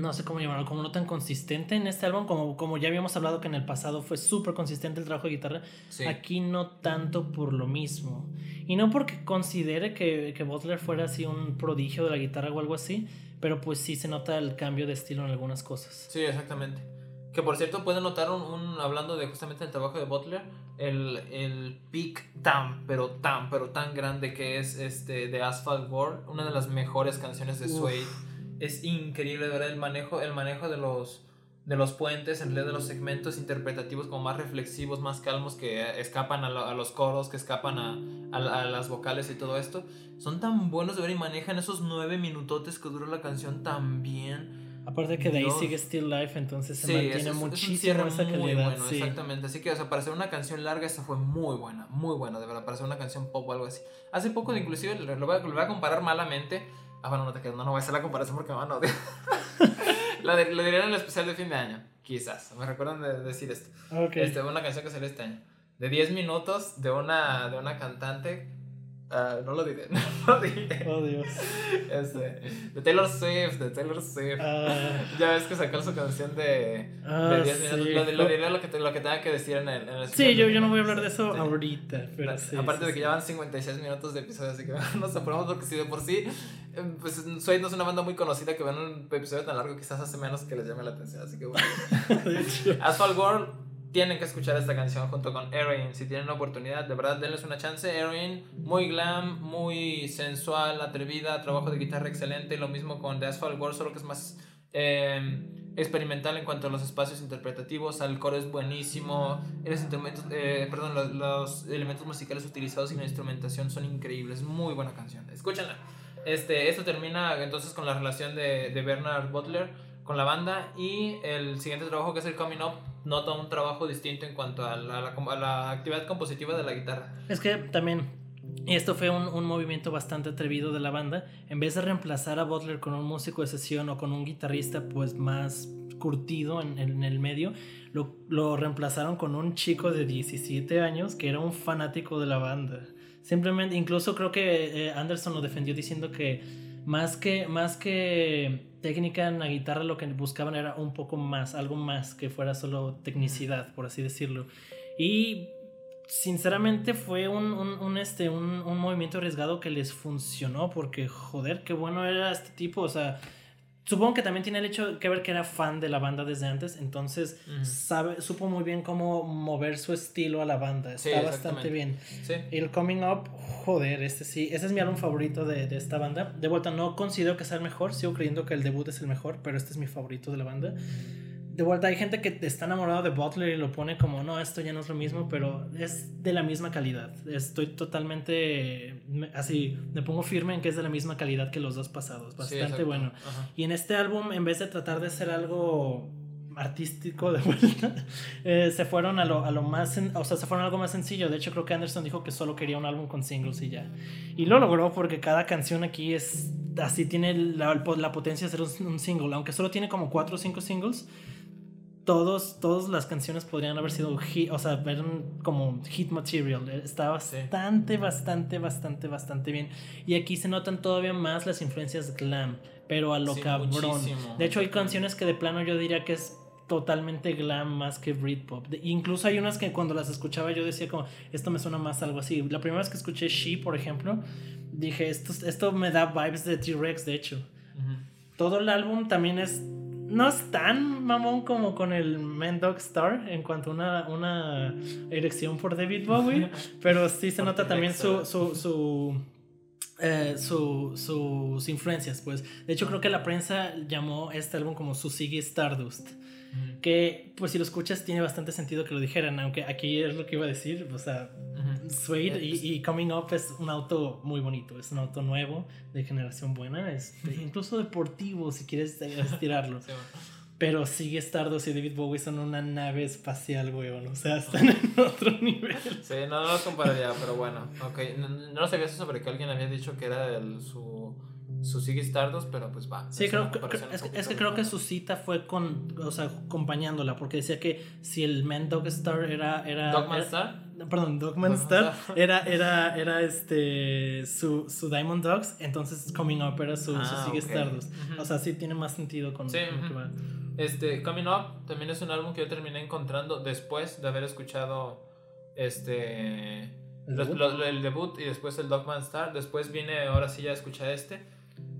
no sé cómo llamarlo, como no tan consistente en este álbum, como, como ya habíamos hablado que en el pasado fue súper consistente el trabajo de guitarra, Sí. aquí no tanto por lo mismo. Y no porque considere que, que Butler fuera así un prodigio de la guitarra o algo así, pero pues sí se nota el cambio de estilo en algunas cosas. Sí, exactamente. Que por cierto, pueden notar un, un- hablando de justamente el trabajo de Butler, el, el peak tan, pero tan, pero tan grande que es este de Asphalt World, una de las mejores canciones de. Suede. Es increíble, de verdad, el manejo, el manejo de los de los puentes, en realidad de los segmentos interpretativos como más reflexivos, más calmos, que escapan a, lo- a los coros, que escapan a, a a las vocales y todo esto, son tan buenos de ver y manejan esos nueve minutotes que dura la canción tan bien. Aparte que de ahí Dios. sigue Still Life, entonces se Sí, mantiene es, es- es muchísimo cierre esa calidad. muy bueno, sí. exactamente. Así que, o sea, para hacer una canción larga, esta fue muy buena, muy buena, de verdad, para hacer una canción pop o algo así. Hace poco, inclusive, lo lo voy a, lo voy a comparar malamente. Ah, bueno, no te quedo, no, no voy a hacer la comparación porque me van a odiar. lo, de- diré en el especial de fin de año, quizás. Me recuerdan de decir esto. Ok. Este, una canción que salió este año. De 10 minutos de una, de una cantante. Ah, no lo diré, no lo diré. Oh, Dios. Este, de Taylor Swift, de Taylor Swift. Ah, Ya ves que sacó su canción de, de 10 minutos. sí. Lo, lo diré lo que, lo que tenga que decir en el, en el sí, yo, yo no voy a hablar de eso Sí. ahorita, pero sí. Aparte de que ya van 56 minutos de episodio, así que nos apuramos porque si de por sí, eh, pues Suede no es una banda muy conocida que ven un episodio tan largo, quizás hace menos que les llame la atención, así que bueno. Asphalt World, tienen que escuchar esta canción junto con Erin, si tienen la oportunidad, de verdad denles una chance. Erin, muy glam, muy sensual, atrevida, trabajo de guitarra excelente, lo mismo con The Asphalt World, solo que es más... eh, experimental en cuanto a los espacios interpretativos, el coro es buenísimo, los, eh, perdón, los, los elementos musicales utilizados y la instrumentación son increíbles, muy buena canción, escúchenla. Este, esto termina entonces con la relación de, de Bernard Butler con la banda y el siguiente trabajo que es el Coming Up nota un trabajo distinto en cuanto a la, actividad compositiva de la guitarra. Es que también, y esto fue un, movimiento bastante atrevido de la banda, en vez de reemplazar a Butler con un músico de sesión o con un guitarrista pues más curtido en, el medio, lo, lo reemplazaron con un chico de 17 años que era un fanático de la banda. Simplemente, incluso creo que eh, Anderson lo defendió diciendo que más que, más que técnica en la guitarra, lo que buscaban era un poco más, algo más que fuera solo tecnicidad, por así decirlo. Y sinceramente fue un, un, este, un, un movimiento arriesgado que les funcionó porque, joder, qué bueno era este tipo. O sea, supongo que también tiene el hecho que ver que era fan de la banda desde antes, entonces sabe, supo muy bien cómo mover su estilo a la banda. Sí, Está bastante bien. Sí. Y el Coming Up, joder, este sí, ese es mi álbum favorito de, de esta banda. De vuelta, no considero que sea el mejor, sigo creyendo que el debut es el mejor, pero este es mi favorito de la banda. De vuelta, hay gente que está enamorado de Butler y lo pone como, no, esto ya no es lo mismo, pero es de la misma calidad. Estoy totalmente me- así, me pongo firme en que es de la misma calidad que los dos pasados. Sí, Bastante exacto. bueno. Ajá. Y en este álbum, en vez de tratar de ser algo artístico de vuelta, eh, se fueron a lo, a lo más, sen- o sea, se fueron a algo más sencillo. De hecho, creo que Anderson dijo que solo quería un álbum con singles y ya. Y lo logró porque cada canción aquí es así, tiene la, la potencia de ser un, un single. Aunque solo tiene como 4 o 5 singles, todos, todas las canciones podrían haber sido hit, o sea, eran como hit material. Está Sí. bastante, bastante, bastante, bastante bien. Y aquí se notan todavía más las influencias glam, pero a lo Sí, cabrón. muchísimo, de hecho, hay canciones que de plano yo diría que es totalmente glam más que Britpop. De- Incluso hay unas que cuando las escuchaba yo decía como, esto me suena más algo así. La primera vez que escuché She, por ejemplo, dije, esto, esto me da vibes de T-Rex, de hecho. Todo el álbum también es... No es tan mamón como con el Man Dog Star en cuanto a una, una erección por David Bowie, pero sí se nota también su, su, su, eh, su- sus influencias. Pues. De hecho, creo que la prensa llamó este álbum como su Ziggy Stardust. Que, pues si lo escuchas, tiene bastante sentido que lo dijeran, aunque aquí es lo que iba a decir. O sea. Suede Eh, y, y Coming Up es un auto muy bonito, es un auto nuevo, de generación buena, es incluso deportivo si quieres estirarlo. Sí, bueno. Pero sigue Stardust y David Bowie son una nave espacial, weón. O sea, están en otro nivel. Sí, no, no los compararía, pero bueno, ok. No, no sabía eso sobre que alguien había dicho que era el, su, su Ziggy Stardust, pero pues va. Sí, creo, comparación es, es que creo que su cita fue con, o sea, acompañándola, porque decía que si el Man Dog Star era... era Dogman era- Star. Perdón, Dogman Dogman Star Star. era, era, era este, su, su Diamond Dogs, entonces Coming Up era su, su Ah, Sigue ok. Stardust. O sea, sí tiene más sentido con, Sí, con lo que ujú. va. Este, Coming Up también es un álbum que yo terminé encontrando después de haber escuchado este ¿El los- debut? el y después el Dogman Star. Después vine ahora sí ya a escuchar este.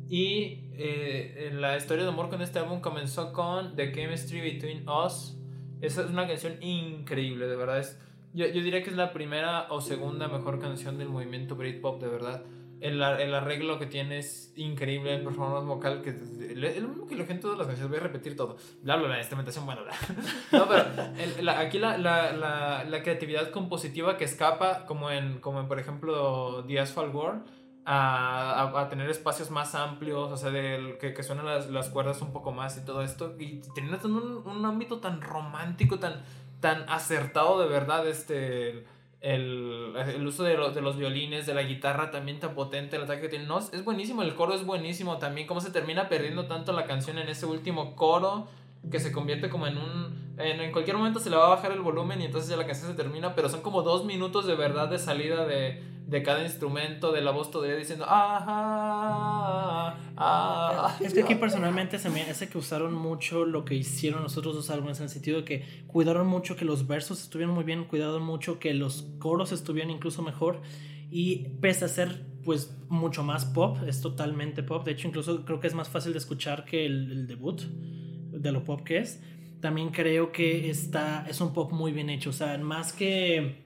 Y eh, la historia de amor con este álbum comenzó con The Chemistry Between Us. Esa es una canción increíble, de verdad. Es, yo, yo diría que es la primera o segunda mejor canción del movimiento Britpop, de verdad. El, el arreglo que tiene es increíble, el performance vocal, que es lo mismo que lo en todas las canciones, voy a repetir todo. Bla, bla, bla, instrumentación, bueno, bla. No, pero el- la- aquí la, la, la, creatividad compositiva que escapa, como en, como en por ejemplo, The Asphalt War, a, a, a tener espacios más amplios, o sea, del, que, que suenan las, las cuerdas un poco más y todo esto, y teniendo un, un ámbito tan romántico, tan, tan acertado de verdad, este, el, el uso de, los de los violines, de la guitarra también tan potente, el ataque que tiene, no, es, es buenísimo, el coro es buenísimo también, cómo se termina perdiendo tanto la canción en ese último coro, que se convierte como en un... En, en cualquier momento se le va a bajar el volumen y entonces ya la canción se termina, pero son como dos minutos de verdad de salida de, de cada instrumento, de la voz todavía diciendo... Ah, ah, Es que aquí personalmente se me hace que usaron mucho lo que hicieron los otros dos álbumes en el sentido de que cuidaron mucho que los versos estuvieran muy bien, cuidaron mucho que los coros estuvieran incluso mejor y pese a ser pues mucho más pop, es totalmente pop, de hecho incluso creo que es más fácil de escuchar que el, el debut de lo pop que es. También creo que está, es un pop muy bien hecho, o sea, más que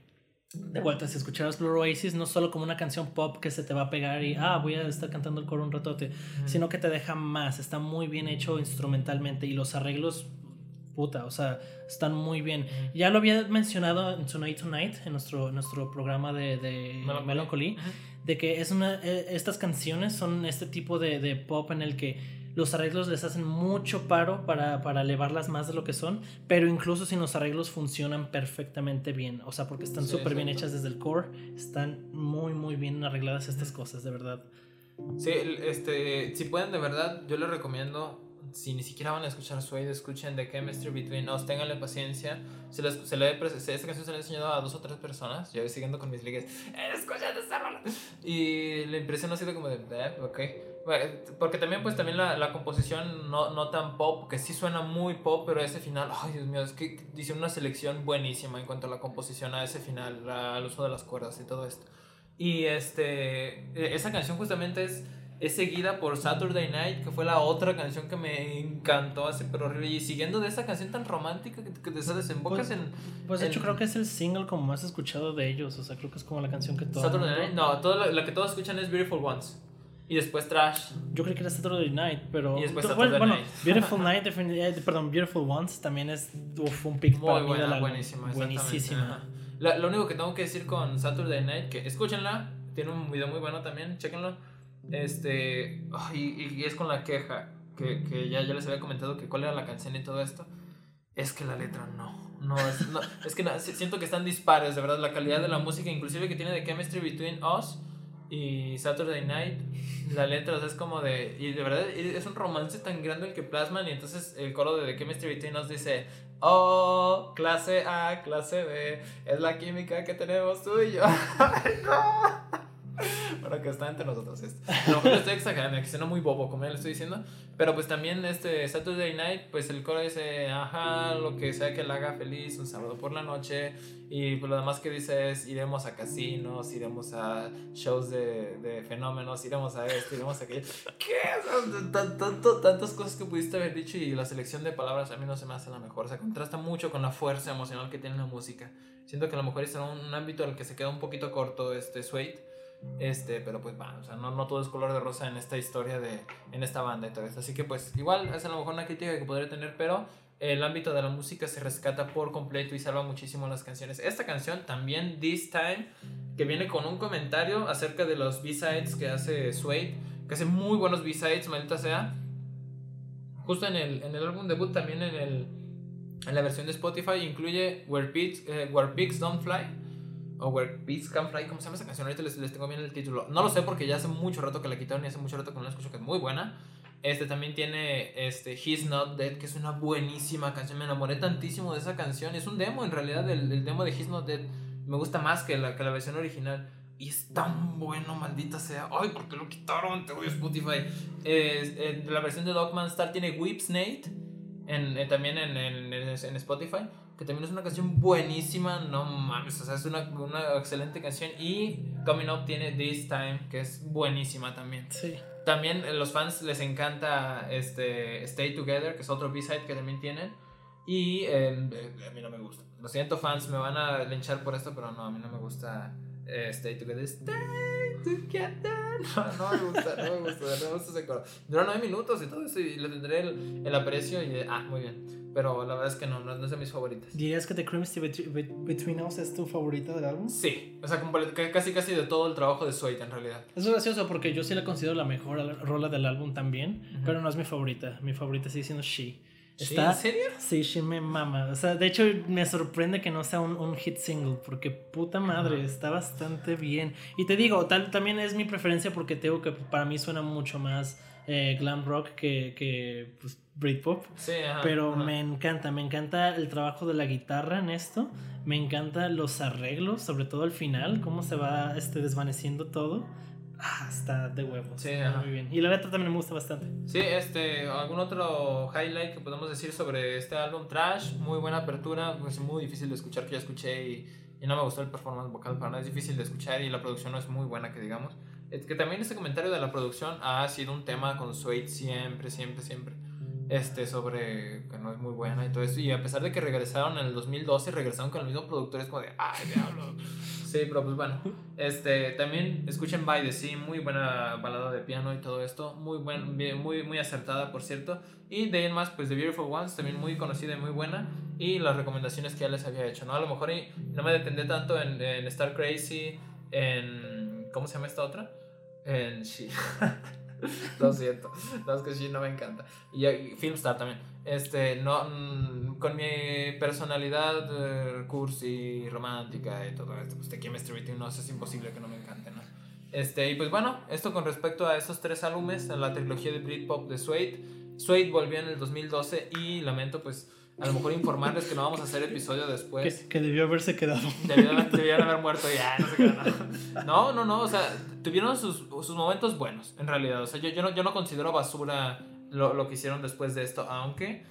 de vuelta, si escucharas Blue Oasis, no solo como una canción pop que se te va a pegar y, ah, voy a estar cantando el coro un ratote, sino que te deja más, está muy bien hecho instrumentalmente y los arreglos, puta, o sea, están muy bien. Ya lo había mencionado en Tonight Tonight, en nuestro, nuestro programa de, de Melancholy. Melancholy. De que es una, eh, estas canciones son este tipo de, de pop en el que los arreglos les hacen mucho paro para, para elevarlas más de lo que son, pero incluso sin los arreglos funcionan perfectamente bien, o sea, porque están Sí, súper bien hechas desde el core, están muy, muy bien arregladas estas cosas, de verdad. Sí, este, si pueden de verdad, yo les recomiendo, si ni siquiera van a escuchar Suede, escuchen The Chemistry Between Us, ténganle paciencia. Se, les, se le esta canción se la he enseñado a dos o tres personas, yo voy siguiendo con mis ligues, "Eh, escuchen esta rola". Y la impresión ha sido como de, eh, ok. Porque también pues también la, la composición no, no tan pop, que sí suena muy pop, pero ese final, ay Dios mío, es que dice una selección buenísima en cuanto a la composición a ese final, al uso de las cuerdas y todo esto. Y este, e- esa canción justamente es, es seguida por Saturday Night, que fue la otra canción que me encantó así, pero horrible. Y siguiendo de esa canción tan romántica que, que te desembocas Pues, en Pues de en hecho creo que es el single como más escuchado de ellos, o sea, creo que es como la canción que todo el Saturday Night. No, toda la, la que todos escuchan es Beautiful Ones. Y después Trash. Yo creí que era Saturday Night, pero Y después Saturday bueno, Night. Beautiful Night, eh, perdón, Beautiful Ones también es uf, un pick para Muy mí del buena, buenísima. exactamente, buenísima. ajá. La- lo único que tengo que decir con Saturday Night, que escúchenla, tiene un video muy bueno también, chéquenlo. Este, y, y es con la queja, que, que ya, ya les había comentado que cuál era la canción y todo esto. Es que la letra no, no es, no, es que na- siento que están dispares, de verdad, la calidad de la música, inclusive que tiene de Chemistry Between Us y Saturday Night, la letra o sea, es como de, y de verdad es un romance tan grande el que plasman y entonces el coro de The Chemistry Between Us dice, oh, clase A, clase B, es la química que tenemos tú y yo. No. Para que está entre nosotros esto. A lo mejor estoy exagerando, que suena muy bobo, como ya le estoy diciendo. Pero pues también este Saturday Night, pues el coro dice, ajá, lo que sea que le haga feliz un sábado por la noche. Y pues lo demás que dice es, iremos a casinos, iremos a shows de, de fenómenos, iremos a esto, iremos a aquello. ¿Qué? Tanto, tantas cosas que pudiste haber dicho y la selección de palabras a mí no se me hace la mejor. O sea, contrasta mucho con la fuerza emocional que tiene la música. Siento que a lo mejor es un, un ámbito al que se queda un poquito corto este Suede. Este, pero pues va, o sea, no, no todo es color de rosa en esta historia de, en esta banda y todo esto. Así que pues igual es a lo mejor una crítica que podría tener, pero el ámbito de la música se rescata por completo y salva muchísimo las canciones. Esta canción también, This Time, que viene con un comentario acerca de los B-sides que hace Suede, que hace muy buenos B-sides, maldita sea. Justo en el, en el álbum debut, también en, el, en la versión de Spotify, incluye Where Pigs, eh, Where Pigs Don't Fly. O Where Pigs Can Fly, ¿cómo se llama esa canción? Ahorita les, les tengo bien el título. No lo sé porque ya hace mucho rato que la quitaron y hace mucho rato que no la escucho, que es muy buena. Este también tiene este, He's Not Dead, que es una buenísima canción. Me enamoré tantísimo de esa canción. Es un demo, en realidad, el, el demo de He's Not Dead. Me gusta más que la, que la versión original. Y es tan bueno, maldita sea. Ay, ¿por qué lo quitaron? Te a Spotify. Eh, la versión de Dogman Star tiene Whips Nate. En, eh, también en, en, en, Spotify. Que también es una canción buenísima. No mames. O sea, es una, una excelente canción. Y Coming Up tiene This Time. Que es buenísima también. Sí. También a los fans les encanta este Stay Together, que es otro B-side que también tienen. Y eh, a mí no me gusta. Lo siento, fans, me van a linchar por esto, pero no, a mí no me gusta eh, Stay Together. Stay Together. No, no me gusta, no me gusta, no me gusta ese coro. Dura nueve minutos y todo eso, y le tendré el, el aprecio y ah, muy bien. Pero la verdad es que no, no, es de mis favoritas. ¿Dirías que The Chemistry Between Us es tu favorita del álbum? Sí, o sea, casi casi de todo el trabajo de Suede en realidad. Es gracioso porque yo sí la considero la mejor rola del álbum también, uh -huh. pero no es mi favorita. Mi favorita sigue siendo She. Está, ¿En serio? Sí, She me mama. O sea, de hecho, me sorprende que no sea un, un hit single, porque puta madre, uh -huh. está bastante bien. Y te digo, tal, también es mi preferencia porque tengo que para mí suena mucho más eh, glam rock que, que pues, Britpop. Sí, ajá, pero ajá. me encanta, me encanta el trabajo de la guitarra en esto. Me encantan los arreglos, sobre todo al final, cómo se va este, desvaneciendo todo. Ah, está de huevos. Sí, está muy bien. Y la letra también me gusta bastante. Sí, este, algún otro highlight que podemos decir sobre este álbum Trash, muy buena apertura, pues muy difícil de escuchar que ya escuché y, y no me gustó el performance vocal para nada, es difícil de escuchar y la producción no es muy buena que digamos. Es que también este comentario de la producción ha sido un tema con Suede siempre, siempre, siempre. Este, sobre que no es muy buena y todo eso. Y a pesar de que regresaron en el 2012, regresaron con el mismo productor, es como de, ay, diablo. Sí, pero pues bueno. Este, también escuchen By the Sea, muy buena balada de piano y todo esto. Muy, buen, muy, muy acertada, por cierto. Y de ahí en más, pues The Beautiful Ones, también muy conocida y muy buena. Y las recomendaciones que ya les había hecho, ¿no? A lo mejor y no me detendé tanto en, en Star Crazy, en. ¿Cómo se llama esta otra? En. Lo siento, no es que sí, no me encanta. Y, y Filmstar también. Este, no, mm, con mi personalidad eh, cursi, romántica y todo esto, pues The Chemistry Between Us es imposible que no me encante, ¿no? Este, y pues bueno, esto con respecto a estos tres álbumes, a la trilogía de Britpop de Suede. Suede volvió en el 2012 y lamento pues a lo mejor informarles que no vamos a hacer episodio después. Que, que debió haberse quedado. Debieron, debieron haber muerto ya, no se quedó nada. No, no, no, o sea, tuvieron sus, sus momentos buenos, en realidad. O sea, yo, yo, no, yo no considero basura lo, lo que hicieron después de esto, aunque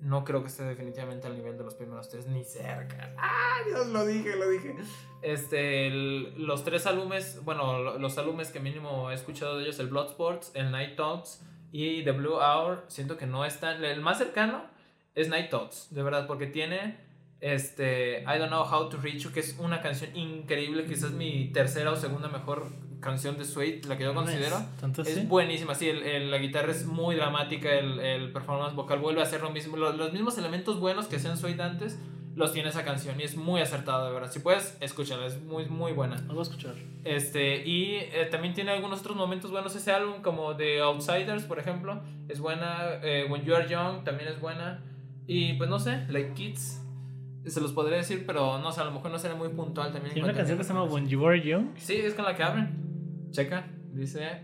no creo que esté definitivamente al nivel de los primeros tres, ni cerca. ¡Ah, Dios, lo dije, lo dije! Este, el, los tres álbumes, bueno, los álbumes que mínimo he escuchado de ellos, el Bloodsports, el Night Talks y The Blue Hour, siento que no están. El más cercano es Night Thoughts, de verdad, porque tiene este I Don't Know How to Reach You, que es una canción increíble, quizás mi tercera o segunda mejor canción de Suede, la que yo considero. ¿Tanto es buenísima, sí, el, el, la guitarra es muy dramática, el, el, performance vocal vuelve a hacer lo mismo, los, los mismos elementos buenos que hacían Suede antes. Los tiene esa canción y es muy acertada, de verdad. Si puedes, escúchala, es muy, muy buena. Lo voy a escuchar. Este, y eh, también tiene algunos otros momentos buenos ese álbum, como The Outsiders, por ejemplo. Es buena. Eh, When You Are Young también es buena. Y pues no sé, Like Kids. Se los podría decir, pero no sé, a lo mejor no será muy puntual también. Tiene una canción que se llama When You Are Young. Sí, es con la que abren. Checa, dice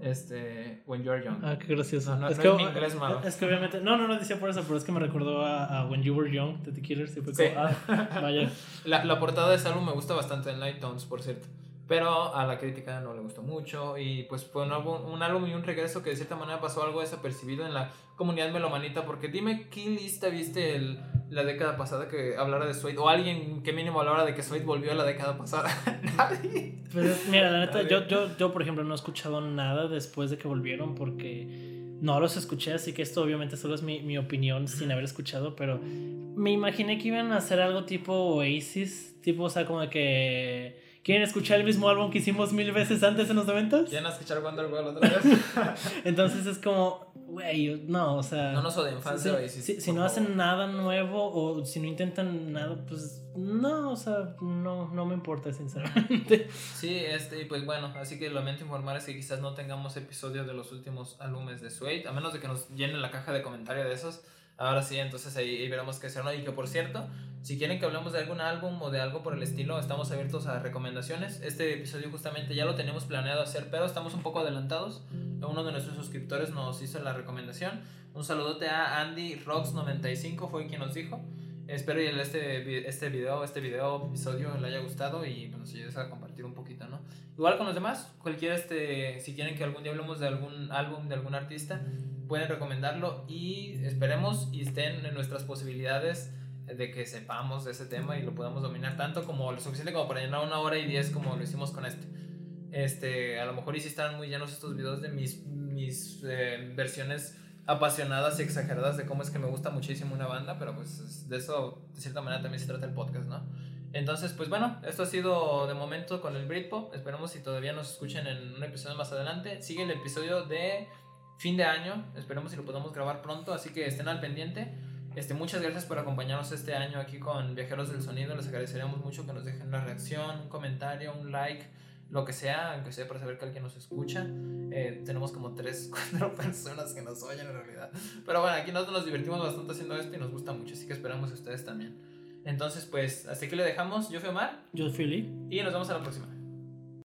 este When You Are Young. Ah, qué gracioso. No, no, es, no que, es mi inglés malo. es que obviamente. No, no, no decía por eso, pero es que me recordó a, a When You Were Young de The Killers. Y fue Sí. como, ah, vaya. La, la portada de ese álbum me gusta bastante, en Light Tones, por cierto. Pero a la crítica no le gustó mucho y pues fue un álbum, un álbum y un regreso que de cierta manera pasó algo desapercibido en la comunidad melomanita porque dime qué lista viste el, la década pasada que hablara de Suede o alguien que mínimo hablara de que Suede volvió a la década pasada. Nadie. Pero mira, la neta, yo, yo, yo por ejemplo no he escuchado nada después de que volvieron porque no los escuché, así que esto obviamente solo es mi, mi opinión sin haber escuchado, pero me imaginé que iban a hacer algo tipo Oasis, tipo, o sea, como de que ¿Quieren escuchar el mismo álbum que hicimos mil veces antes en los eventos? ¿Quieren escuchar Wonderwall otra vez? Entonces es como, güey, no, o sea. No nos odien, fans de Si, si no hacen nada nuevo o si no intentan nada, pues no, o sea, no, no me importa, sinceramente. Sí, este, pues bueno, así que lamento informar es que quizás no tengamos episodios de los últimos álbumes de Suede, a menos de que nos llenen la caja de comentarios de esos. Ahora sí, entonces ahí, veremos qué ¿no? Y que por cierto, si quieren que hablemos de algún álbum o de algo por el estilo, estamos abiertos a recomendaciones. Este episodio justamente ya lo tenemos planeado hacer, pero estamos un poco adelantados. Uno de nuestros suscriptores nos hizo la recomendación. Un saludote a Andy Rocks95, fue quien nos dijo. Espero que este, este video, este video, episodio le haya gustado y si ayudes a compartir un poquito, ¿no? Igual con los demás, cualquier este, si quieren que algún día hablemos de algún álbum, de algún artista, pueden recomendarlo y esperemos y estén en nuestras posibilidades de que sepamos de ese tema y lo podamos dominar tanto como lo suficiente como para llenar una hora y diez como lo hicimos con este. Este, a lo mejor y si están muy llenos estos videos de mis, mis eh, versiones apasionadas y exageradas de cómo es que me gusta muchísimo una banda, pero pues de eso de cierta manera también se trata el podcast, ¿no? Entonces, pues bueno, esto ha sido de momento con el Britpop. Esperemos si todavía nos escuchen en un episodio más adelante. Sigue el episodio de fin de año. Esperemos si lo podemos grabar pronto, así que estén al pendiente. Este, muchas gracias por acompañarnos este año aquí con Viajeros del Sonido. Les agradeceríamos mucho que nos dejen una reacción, un comentario, un like, lo que sea, aunque sea para saber que alguien nos escucha. Eh, tenemos como 3, 4 personas que nos oyen en realidad. Pero bueno, aquí nosotros nos divertimos bastante haciendo esto y nos gusta mucho, así que esperamos que ustedes también. Entonces, pues, hasta aquí le dejamos. Yo fui Omar. Yo fui Lee. Y nos vemos a la próxima.